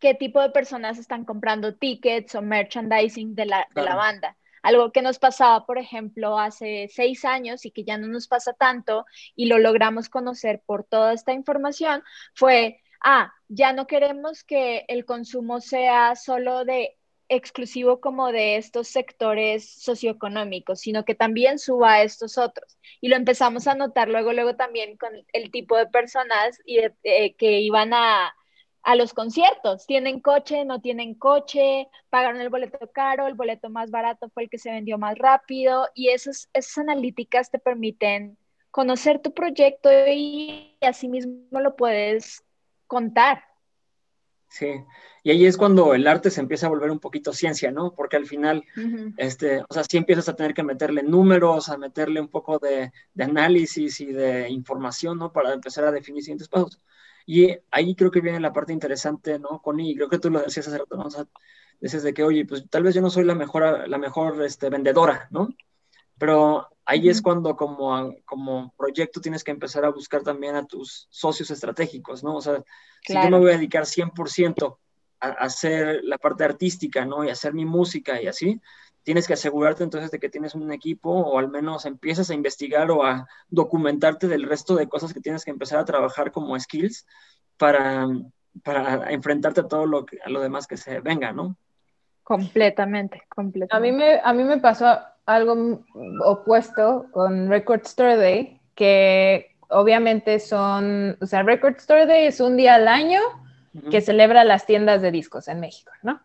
Speaker 1: qué tipo de personas están comprando tickets o merchandising de la, de la banda. Algo que nos pasaba, por ejemplo, hace seis años y que ya no nos pasa tanto y lo logramos conocer por toda esta información fue, ah, ya no queremos que el consumo sea solo de exclusivo como de estos sectores socioeconómicos, sino que también suba a estos otros. Y lo empezamos a notar luego, luego también con el tipo de personas y eh, que iban a, a los conciertos. ¿Tienen coche? ¿No tienen coche? ¿Pagaron el boleto caro? ¿El boleto más barato fue el que se vendió más rápido? Y esas, esas analíticas te permiten conocer tu proyecto y asimismo lo puedes contar.
Speaker 2: Sí, y ahí es cuando el arte se empieza a volver un poquito ciencia, ¿no? Porque al final, este, o sea, sí empiezas a tener que meterle números, a meterle un poco de, de, análisis y de información, ¿no? Para empezar a definir siguientes pasos. Y ahí creo que viene la parte interesante, ¿no? Connie, creo que tú lo decías hace rato, ¿no? O sea, dices de que, oye, pues tal vez yo no soy la mejor, la mejor este, vendedora, ¿no? Pero ahí es cuando como, como proyecto tienes que empezar a buscar también a tus socios estratégicos, ¿no? O sea, si yo me voy a dedicar 100% a, a hacer la parte artística, ¿no? Y hacer mi música y así, tienes que asegurarte entonces de que tienes un equipo o al menos empiezas a investigar o a documentarte del resto de cosas que tienes que empezar a trabajar como skills para, para enfrentarte a todo lo, que, a lo demás que se venga, ¿no?
Speaker 1: Completamente, completamente.
Speaker 5: A mí me, a mí me pasó algo opuesto con Record Store Day, que obviamente son, o sea, Record Store Day es un día al año que celebra las tiendas de discos en México, ¿no?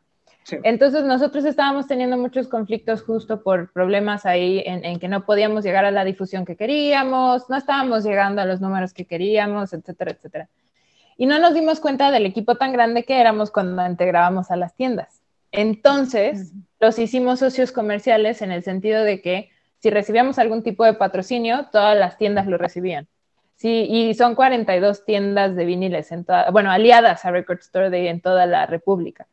Speaker 5: Entonces nosotros estábamos teniendo muchos conflictos justo por problemas ahí en, que no podíamos llegar a la difusión que queríamos, no estábamos llegando a los números que queríamos, etcétera, etcétera. Y no nos dimos cuenta del equipo tan grande que éramos cuando integrábamos a las tiendas. Entonces, los hicimos socios comerciales en el sentido de que si recibíamos algún tipo de patrocinio, todas las tiendas lo recibían. Sí, y son 42 tiendas de viniles, en toda, bueno, aliadas a Record Store Day en toda la República.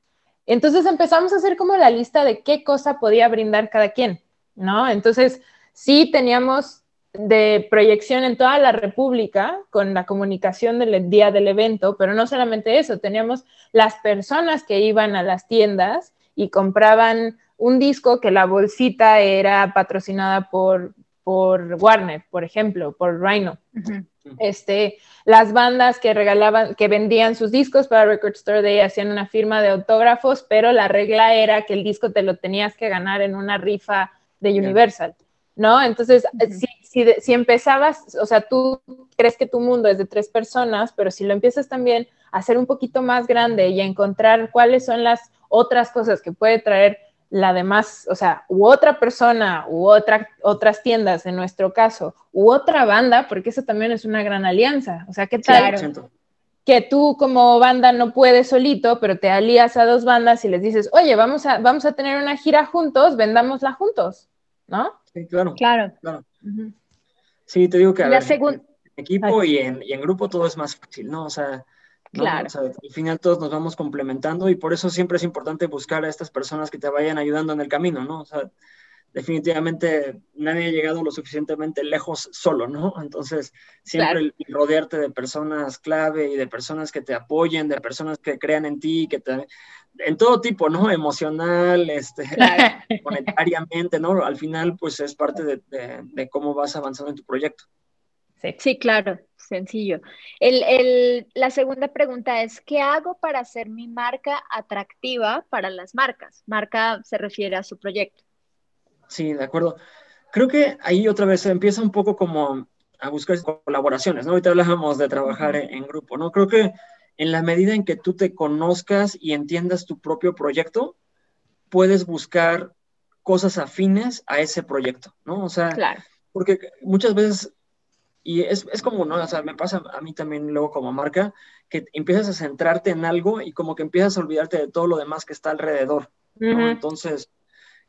Speaker 5: Entonces empezamos a hacer como la lista de qué cosa podía brindar cada quien, ¿no? Entonces, sí teníamos de proyección en toda la República con la comunicación del día del evento, pero no solamente eso, teníamos las personas que iban a las tiendas y compraban un disco que la bolsita era patrocinada por, por Warner, por ejemplo, por Rhino. Este, las bandas que regalaban, que vendían sus discos para Record Store Day hacían una firma de autógrafos, pero la regla era que el disco te lo tenías que ganar en una rifa de Universal, ¿no? Entonces, si, si, empezabas, o sea, tú crees que tu mundo es de tres personas, pero si lo empiezas también a hacer un poquito más grande y a encontrar cuáles son las otras cosas que puede traer la demás, o sea, u otra persona, u otra, otras tiendas en nuestro caso, u otra banda, porque eso también es una gran alianza. O sea, ¿qué tal? Que tú como banda no puedes solito, pero te alías a dos bandas y les dices, oye, vamos a, vamos a tener una gira juntos, vendámosla juntos, ¿no?
Speaker 2: Sí, claro.
Speaker 1: Claro.
Speaker 2: Sí, te digo que a en equipo y en, y en grupo todo es más fácil, ¿no? O sea, Claro. al final todos nos vamos complementando y por eso siempre es importante buscar a estas personas que te vayan ayudando en el camino, ¿no? O sea, definitivamente nadie ha llegado lo suficientemente lejos solo, ¿no? Entonces, siempre rodearte de personas clave y de personas que te apoyen, de personas que crean en ti, que te, en todo tipo, ¿no? Emocional, este, monetariamente, ¿no? Al final, pues es parte de, de cómo vas avanzando en tu proyecto.
Speaker 1: Sí, claro, sencillo. El, la segunda pregunta es, ¿qué hago para hacer mi marca atractiva para las marcas? Marca se refiere a su proyecto.
Speaker 2: Sí, de acuerdo. Creo que ahí otra vez se empieza un poco como a buscar colaboraciones, ¿no? Ahorita hablábamos de trabajar en, grupo, ¿no? Creo que en la medida en que tú te conozcas y entiendas tu propio proyecto, puedes buscar cosas afines a ese proyecto, ¿no? O sea, claro. porque muchas veces y es, es como, ¿no? O sea, me pasa a mí también luego como marca, que empiezas a centrarte en algo y como que empiezas a olvidarte de todo lo demás que está alrededor, ¿no? Entonces,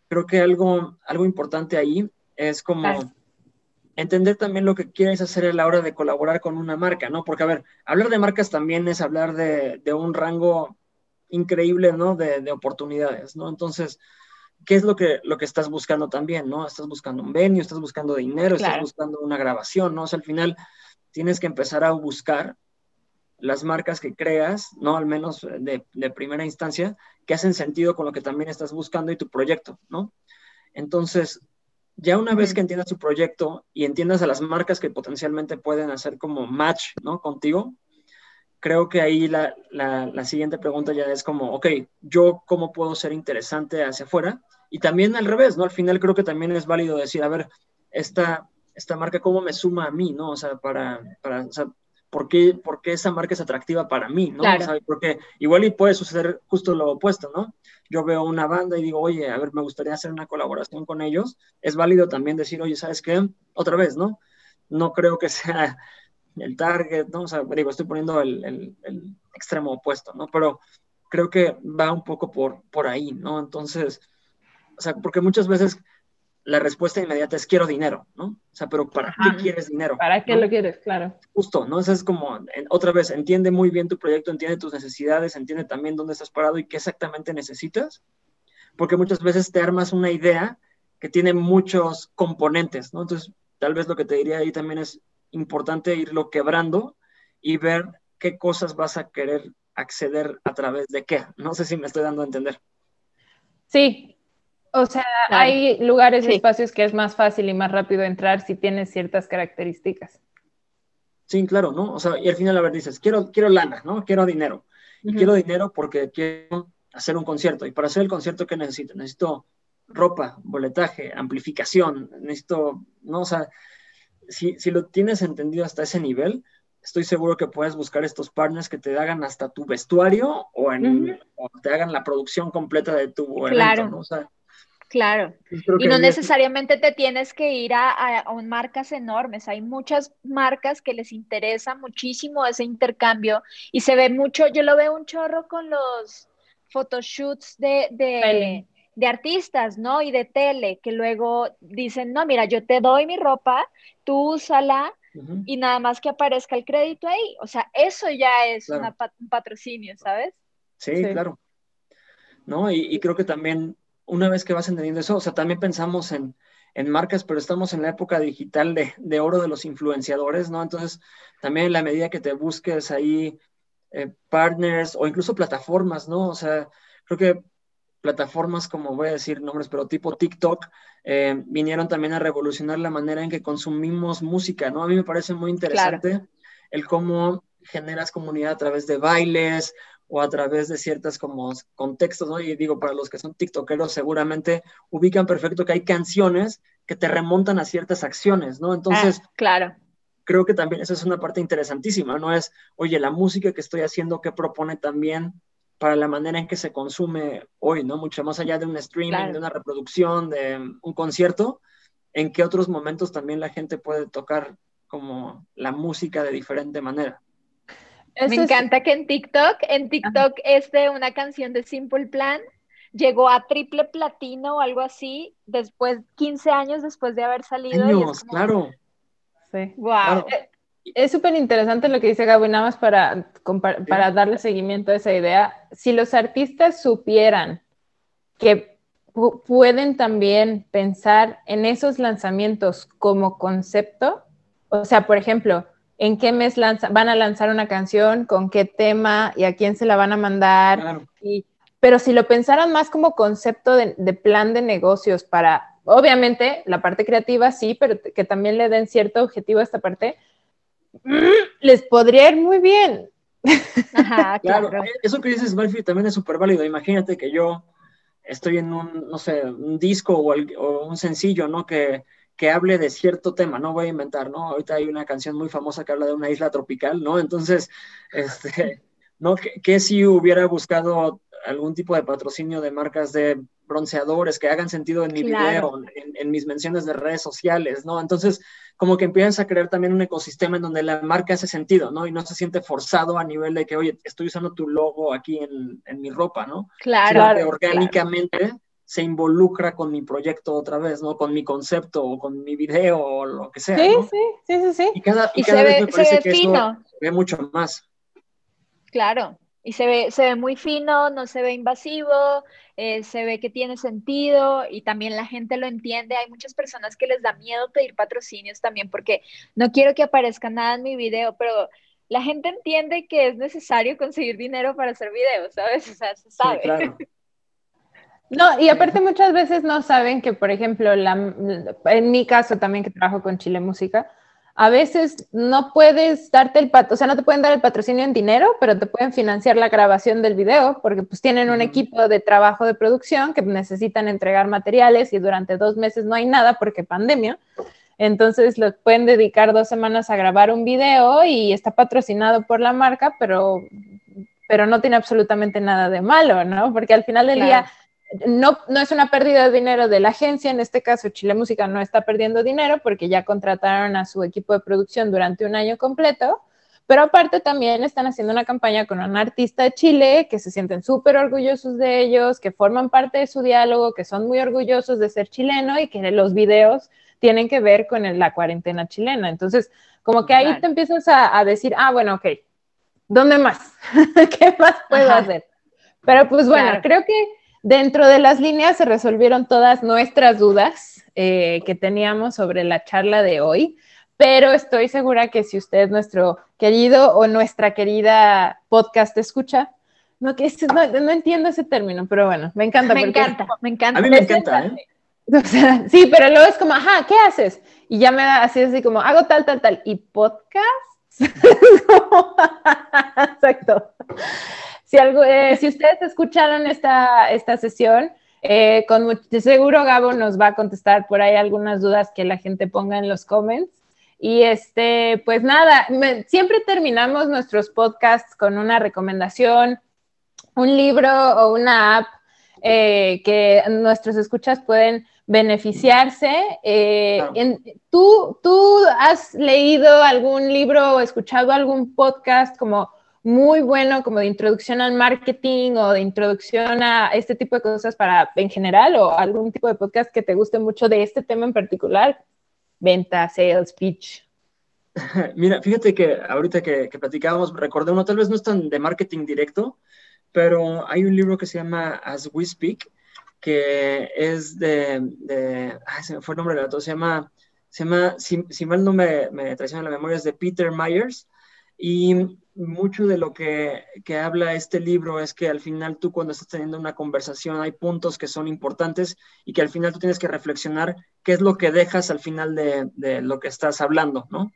Speaker 2: creo que algo, algo importante ahí es como entender también lo que quieres hacer a la hora de colaborar con una marca, ¿no? Porque, a ver, hablar de marcas también es hablar de, de un rango increíble, ¿no? De, de oportunidades, ¿no? Entonces, qué es lo que, lo que estás buscando también, ¿no? Estás buscando un venue, estás buscando dinero, estás buscando una grabación, ¿no? O sea, al final tienes que empezar a buscar las marcas que creas, ¿no? Al menos de, de, primera instancia, que hacen sentido con lo que también estás buscando y tu proyecto, ¿no? Entonces, ya una vez que entiendas tu proyecto y entiendas a las marcas que potencialmente pueden hacer como match, ¿no? Contigo, creo que ahí la, la, siguiente pregunta ya es como, ok, yo cómo puedo ser interesante hacia afuera y también al revés, ¿no? Al final creo que también es válido decir, a ver, esta, esta marca cómo me suma a mí, ¿no? O sea, para, para o sea, ¿por qué, ¿por qué esa marca es atractiva para mí, ¿no?
Speaker 1: Claro.
Speaker 2: porque igual y puede suceder justo lo opuesto, ¿no? Yo veo una banda y digo, oye, a ver, me gustaría hacer una colaboración con ellos. Es válido también decir, oye, ¿sabes qué? Otra vez, ¿no? No creo que sea el target, ¿no? O sea, digo, estoy poniendo el, extremo opuesto, ¿no? Pero creo que va un poco por, por ahí, ¿no? Entonces, o sea, porque muchas veces la respuesta inmediata es quiero dinero, ¿no? O sea, pero ¿para qué quieres dinero?
Speaker 5: ¿Para qué lo quieres? Claro.
Speaker 2: Justo, ¿no? Eso es como, otra vez, entiende muy bien tu proyecto, entiende tus necesidades, entiende también dónde estás parado y qué exactamente necesitas, porque muchas veces te armas una idea que tiene muchos componentes, ¿no? Entonces, tal vez lo que te diría ahí también es importante irlo quebrando y ver qué cosas vas a querer acceder a través de qué. No sé si me estoy dando a entender.
Speaker 5: Sí, o sea, hay lugares y espacios que es más fácil y más rápido entrar si tienes ciertas características.
Speaker 2: Sí, claro, ¿no? O sea, y al final, a ver, dices, quiero, quiero lana, ¿no? Quiero dinero. Y quiero dinero porque quiero hacer un concierto. Y para hacer el concierto, ¿qué necesito? Necesito ropa, boletaje, amplificación, necesito, ¿no? O sea, si, lo tienes entendido hasta ese nivel, estoy seguro que puedes buscar estos partners que te hagan hasta tu vestuario o, en, te hagan la producción completa de tu
Speaker 1: claro. ¿no? Claro. Y no necesariamente te tienes que ir a, a, marcas enormes. Hay muchas marcas que les interesa muchísimo ese intercambio y se ve mucho, yo lo veo un chorro con los photoshoots de, de, de artistas, ¿no? Y de tele, que luego dicen, no, mira, yo te doy mi ropa, tú úsala y nada más que aparezca el crédito ahí. O sea, eso ya es un patrocinio, ¿sabes?
Speaker 2: Sí, claro. ¿No? Y, creo que también, una vez que vas entendiendo eso, o sea, también pensamos en, marcas, pero estamos en la época digital de, de, oro de los influenciadores, ¿no? Entonces, también en la medida que te busques ahí eh, partners o incluso plataformas, ¿no? O sea, creo que plataformas como voy a decir nombres, pero tipo TikTok, eh, vinieron también a revolucionar la manera en que consumimos música, ¿no? A mí me parece muy interesante el cómo generas comunidad a través de bailes o a través de ciertas como contextos, ¿no? Y digo, para los que son TikTokeros seguramente ubican perfecto que hay canciones que te remontan a ciertas acciones, ¿no? Entonces,
Speaker 1: ah, claro.
Speaker 2: Creo que también esa es una parte interesantísima, ¿no? Es, oye, la música que estoy haciendo, que propone también para la manera en que se consume hoy, ¿no? Mucho más allá de un streaming, de una reproducción, de un concierto, en qué otros momentos también la gente puede tocar como la música de diferente manera.
Speaker 1: Me encanta que en TikTok, en TikTok este, una canción de Simple Plan llegó a triple platino o algo así, después, 15 años después de haber salido.
Speaker 2: Años, claro.
Speaker 5: Sí. Wow. Eh, es súper interesante lo que dice Gabo, y nada más para, para darle seguimiento a esa idea. Si los artistas supieran que pueden también pensar en esos lanzamientos como concepto, o sea, por ejemplo, en qué mes van a lanzar una canción, con qué tema y a quién se la van a mandar. pero si lo pensaran más como concepto de, de, plan de negocios para, obviamente, la parte creativa sí, pero que también le den cierto objetivo a esta parte, les podría ir muy bien.
Speaker 2: claro. eso que dices, Malfi, también es súper válido. Imagínate que yo estoy en un, no sé, un disco o, un sencillo, ¿no? Que, que hable de cierto tema, no voy a inventar, ¿no? Ahorita hay una canción muy famosa que habla de una isla tropical, ¿no? Entonces, este, ¿no? Que, si hubiera buscado algún tipo de patrocinio de marcas de bronceadores que hagan sentido en mi video, en, mis menciones de redes sociales, ¿no? Entonces, como que empiezas a crear también un ecosistema en donde la marca hace sentido, ¿no? Y no se siente forzado a nivel de que, oye, estoy usando tu logo aquí en, mi ropa, ¿no?
Speaker 1: Claro.
Speaker 2: que orgánicamente se involucra con mi proyecto otra vez, ¿no? Con mi concepto o con mi video o lo que sea.
Speaker 5: Sí, sí, sí, sí,
Speaker 2: Y cada, y cada vez me parece que eso ve mucho más.
Speaker 1: Claro, y se ve, se ve muy fino, no se ve invasivo, eh, se ve que tiene sentido y también la gente lo entiende. Hay muchas personas que les da miedo pedir patrocinios también porque no quiero que aparezca nada en mi video, pero la gente entiende que es necesario conseguir dinero para hacer videos, ¿sabes? O sea, se sabe.
Speaker 5: No, y aparte muchas veces no saben que, por ejemplo, la, en mi caso también que trabajo con Chile Música, a veces no puedes darte el pat o sea, no te pueden dar el patrocinio en dinero, pero te pueden financiar la grabación del video porque pues tienen un equipo de trabajo de producción que necesitan entregar materiales y durante dos meses no hay nada porque pandemia. Entonces los pueden dedicar dos semanas a grabar un video y está patrocinado por la marca, pero, pero no tiene absolutamente nada de malo, ¿no? Porque al final del día no, no es una pérdida de dinero de la agencia, en este caso Chile Música no está perdiendo dinero porque ya contrataron a su equipo de producción durante un año completo, pero aparte también están haciendo una campaña con un artista de Chile que se sienten súper orgullosos de ellos, que forman parte de su diálogo, que son muy orgullosos de ser chileno y que los videos tienen que ver con la cuarentena chilena. Entonces, como que ahí te empiezas a, decir, ah, bueno, ok, ¿dónde más? ¿Qué más puedo hacer? Pero pues bueno, creo que Dentro de las líneas se resolvieron todas nuestras dudas eh, que teníamos sobre la charla de hoy, pero estoy segura que si usted, nuestro querido o nuestra querida podcast escucha, no, que no, entiendo ese término, pero bueno, me encanta.
Speaker 1: Me encanta, me encanta.
Speaker 2: A mí me encanta, ¿eh?
Speaker 5: sí, pero luego es como, ajá, ¿qué haces? Y ya me da así, así como, hago tal, tal, tal. ¿Y podcast? Exacto. Si, algo, eh, si ustedes escucharon esta, esta sesión, eh, con de seguro Gabo nos va a contestar por ahí algunas dudas que la gente ponga en los comments. Y este, pues nada, siempre terminamos nuestros podcasts con una recomendación, un libro o una app eh, que nuestros escuchas pueden beneficiarse. ¿tú, ¿Tú has leído algún libro o escuchado algún podcast como muy bueno como de introducción al marketing o de introducción a este tipo de cosas para en general o algún tipo de podcast que te guste mucho de este tema en particular? Venta, sales, pitch.
Speaker 2: Mira, fíjate que ahorita que, que platicábamos, recordé uno, tal vez no es tan de marketing directo, pero hay un libro que se llama As We Speak, que es de, de se me fue el nombre del autor, se llama, se llama si, mal no me, me traiciona la memoria, es de Peter Myers, y mucho de lo que, que, habla este libro es que al final tú cuando estás teniendo una conversación hay puntos que son importantes y que al final tú tienes que reflexionar qué es lo que dejas al final de, de lo que estás hablando, ¿no?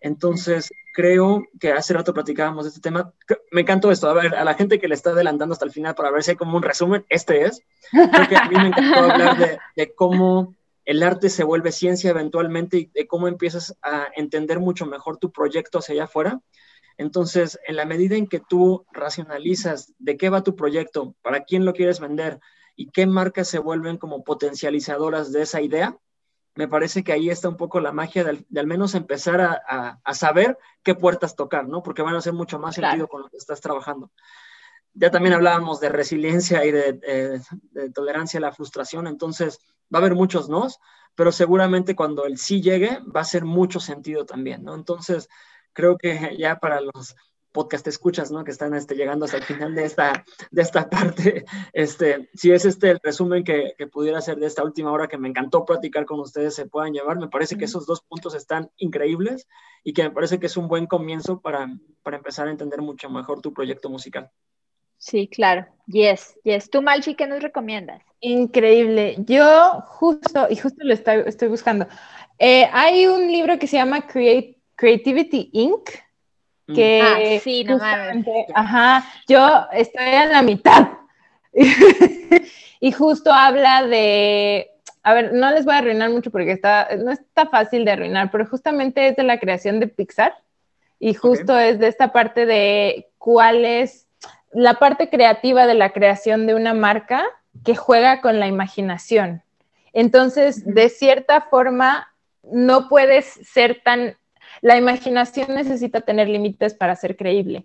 Speaker 2: Entonces, creo que hace rato platicábamos de este tema. Me encantó esto. A ver, a la gente que le está adelantando hasta el final para ver si hay como un resumen, este es. Creo que a mí me encantó hablar de, cómo el arte se vuelve ciencia eventualmente y de cómo empiezas a entender mucho mejor tu proyecto hacia allá afuera. Entonces, en la medida en que tú racionalizas de qué va tu proyecto, para quién lo quieres vender y qué marcas se vuelven como potencializadoras de esa idea, me parece que ahí está un poco la magia de, al menos empezar a, saber qué puertas tocar, ¿no? Porque van a hacer mucho más sentido con lo que estás trabajando. Ya también hablábamos de resiliencia y de, de tolerancia a la frustración, entonces va a haber muchos nos, pero seguramente cuando el sí llegue va a ser mucho sentido también, ¿no? Entonces, creo que ya para los podcast escuchas, ¿no? Que están este, llegando hasta el final de esta, de esta parte, este, si es este el resumen que, que pudiera ser de esta última hora que me encantó platicar con ustedes, se puedan llevar, me parece que esos dos puntos están increíbles y que me parece que es un buen comienzo para, para empezar a entender mucho mejor tu proyecto musical.
Speaker 1: Sí, claro. Yes, yes. ¿Tú, Malchi, qué nos recomiendas?
Speaker 5: Increíble. Yo justo, y justo lo estoy, estoy buscando. Eh, hay un libro que se llama Creativity Inc.
Speaker 1: Mm. Que ah, sí, no
Speaker 5: Ajá, yo estoy en la mitad. y justo habla de, a ver, no les voy a arruinar mucho porque está, no está fácil de arruinar, pero justamente es de la creación de Pixar y justo es de esta parte de cuál es la parte creativa de la creación de una marca que juega con la imaginación. Entonces, de cierta forma, no puedes ser tan... La imaginación necesita tener límites para ser creíble.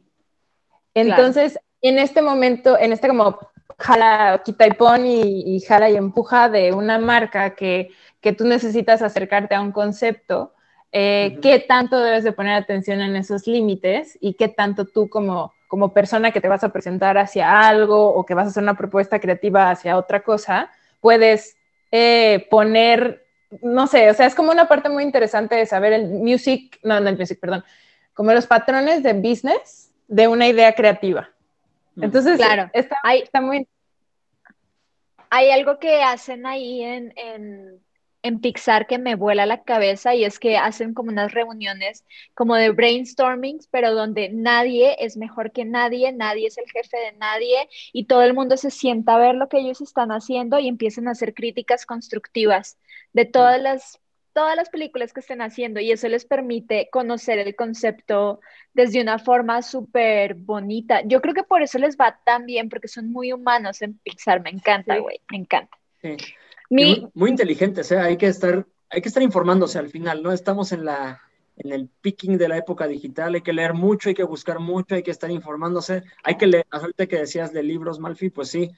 Speaker 5: Entonces, en este momento, en este como jala, quita y pon y, jala y empuja de una marca que, tú necesitas acercarte a un concepto, eh, ¿qué tanto debes de poner atención en esos límites y qué tanto tú como como persona que te vas a presentar hacia algo o que vas a hacer una propuesta creativa hacia otra cosa, puedes eh, poner, no sé, o sea, es como una parte muy interesante de saber el music, no, no el music, perdón, como los patrones de business de una idea creativa. Mm. Entonces,
Speaker 1: claro,
Speaker 5: está, está muy
Speaker 1: hay algo que hacen ahí en, en, en Pixar que me vuela la cabeza y es que hacen como unas reuniones como de brainstormings, pero donde nadie es mejor que nadie, nadie es el jefe de nadie y todo el mundo se sienta a ver lo que ellos están haciendo y empiezan a hacer críticas constructivas de todas las todas las películas que estén haciendo y eso les permite conocer el concepto desde una forma súper bonita. Yo creo que por eso les va tan bien, porque son muy humanos en Pixar. Me encanta, güey, me encanta.
Speaker 2: Muy, muy, inteligentes, ¿eh? hay que estar, hay que estar informándose al final, ¿no? Estamos en la en el picking de la época digital, hay que leer mucho, hay que buscar mucho, hay que estar informándose, hay que leer, ahorita que decías de libros, Malfi, pues sí,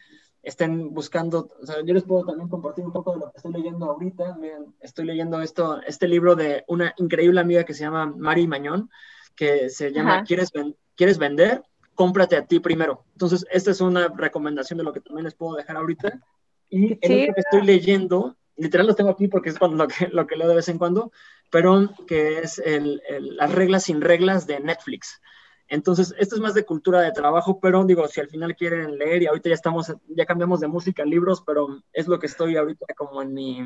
Speaker 2: estén buscando, o sea, yo les puedo también compartir un poco de lo que estoy leyendo ahorita. Miren, estoy leyendo esto, este libro de una increíble amiga que se llama Mari Mañón, que se llama ¿Quieres, ¿Quieres vender? Cómprate a ti primero. Entonces, esta es una recomendación de lo que también les puedo dejar ahorita. Y el que estoy leyendo, literal lo tengo aquí porque es lo que, lo que leo de vez en cuando, pero que es el, las reglas sin reglas de Netflix. Entonces, esto es más de cultura de trabajo, pero digo, si al final quieren leer y ahorita ya estamos, ya cambiamos de música a libros, pero es lo que estoy ahorita como en mi,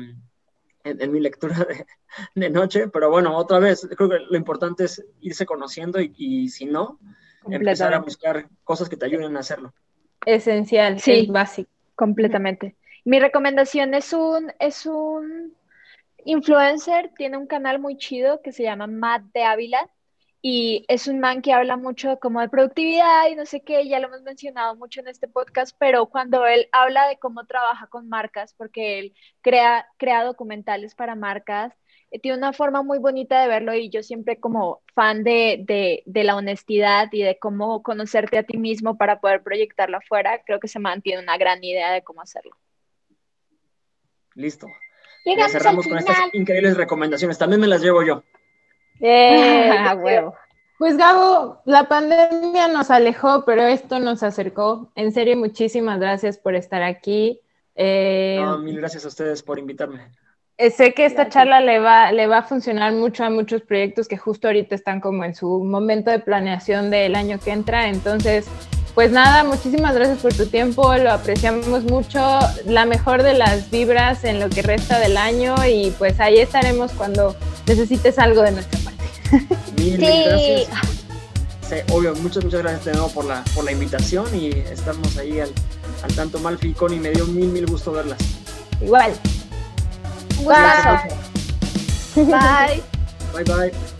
Speaker 2: en, mi lectura de, noche, pero bueno, otra vez, creo que lo importante es irse conociendo y, si no, empezar a buscar cosas que te ayuden a hacerlo.
Speaker 5: Esencial, sí, básico.
Speaker 1: Completamente. Mi recomendación es un, es un influencer, tiene un canal muy chido que se llama Matt de Ávila y es un man que habla mucho como de productividad y no sé qué, ya lo hemos mencionado mucho en este podcast, pero cuando él habla de cómo trabaja con marcas, porque él crea, crea documentales para marcas, eh, tiene una forma muy bonita de verlo y yo siempre como fan de, de, de, la honestidad y de cómo conocerte a ti mismo para poder proyectarlo afuera, creo que se mantiene una gran idea de cómo hacerlo.
Speaker 2: Listo. Ya cerramos con estas increíbles recomendaciones. También me las llevo yo.
Speaker 5: Eh, huevo. Pues Gabo, la pandemia nos alejó, pero esto nos acercó. En serio, muchísimas gracias por estar aquí.
Speaker 2: Eh, mil gracias a ustedes por invitarme.
Speaker 5: Eh, sé que esta charla le va, le va a funcionar mucho a muchos proyectos que justo ahorita están como en su momento de planeación del año que entra. Entonces, pues nada, muchísimas gracias por tu tiempo, lo apreciamos mucho. La mejor de las vibras en lo que resta del año y pues ahí estaremos cuando necesites algo de nuestra parte.
Speaker 2: Mil, gracias. Sí, obvio, muchas, muchas gracias de nuevo por la, por la invitación y estamos ahí al, al tanto Malfi y me dio mil, mil gusto verlas.
Speaker 5: Igual.
Speaker 1: Bye.
Speaker 2: Bye, bye.